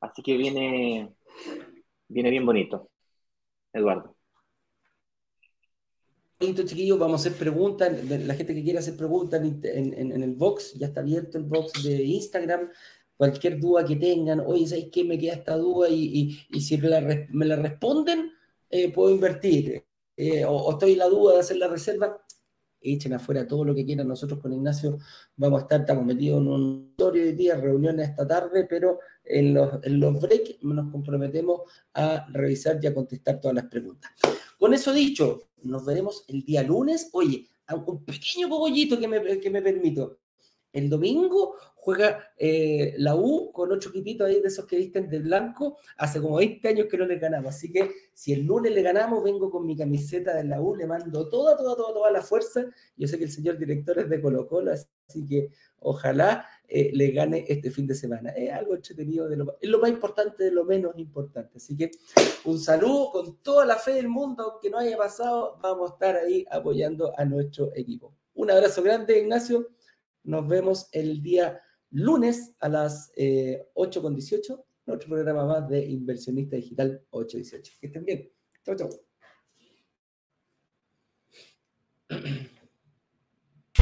así que viene, viene bien bonito. Eduardo. Chiquillos, vamos a hacer preguntas. La gente que quiera hacer preguntas en, el box, ya está abierto el box de Instagram. Cualquier duda que tengan, oye, ¿sabes qué? Me queda esta duda y, si me la, responden, eh, puedo invertir. Eh, o, estoy en la duda de hacer la reserva, echen afuera todo lo que quieran. Nosotros con Ignacio vamos a estar, estamos metidos en un de día, reuniones esta tarde, pero en los, en los breaks nos comprometemos a revisar y a contestar todas las preguntas. Con eso dicho, nos veremos el día lunes. Oye, un pequeño cogollito que me, que me permito. El domingo juega eh, la U con ocho equipitos ahí de esos que visten de blanco. Hace como 20 años que no le ganamos. Así que si el lunes le ganamos, vengo con mi camiseta de la U, le mando toda, toda, toda, toda la fuerza. Yo sé que el señor director es de Colo Colo, así que ojalá eh, le gane este fin de semana. Es algo entretenido, de lo, es lo más importante de lo menos importante. Así que un saludo con toda la fe del mundo, aunque no haya pasado, vamos a estar ahí apoyando a nuestro equipo. Un abrazo grande, Ignacio nos vemos el día lunes a las eh, 8.18, otro programa más de Inversionista Digital 818. Que estén bien. Chau, chau.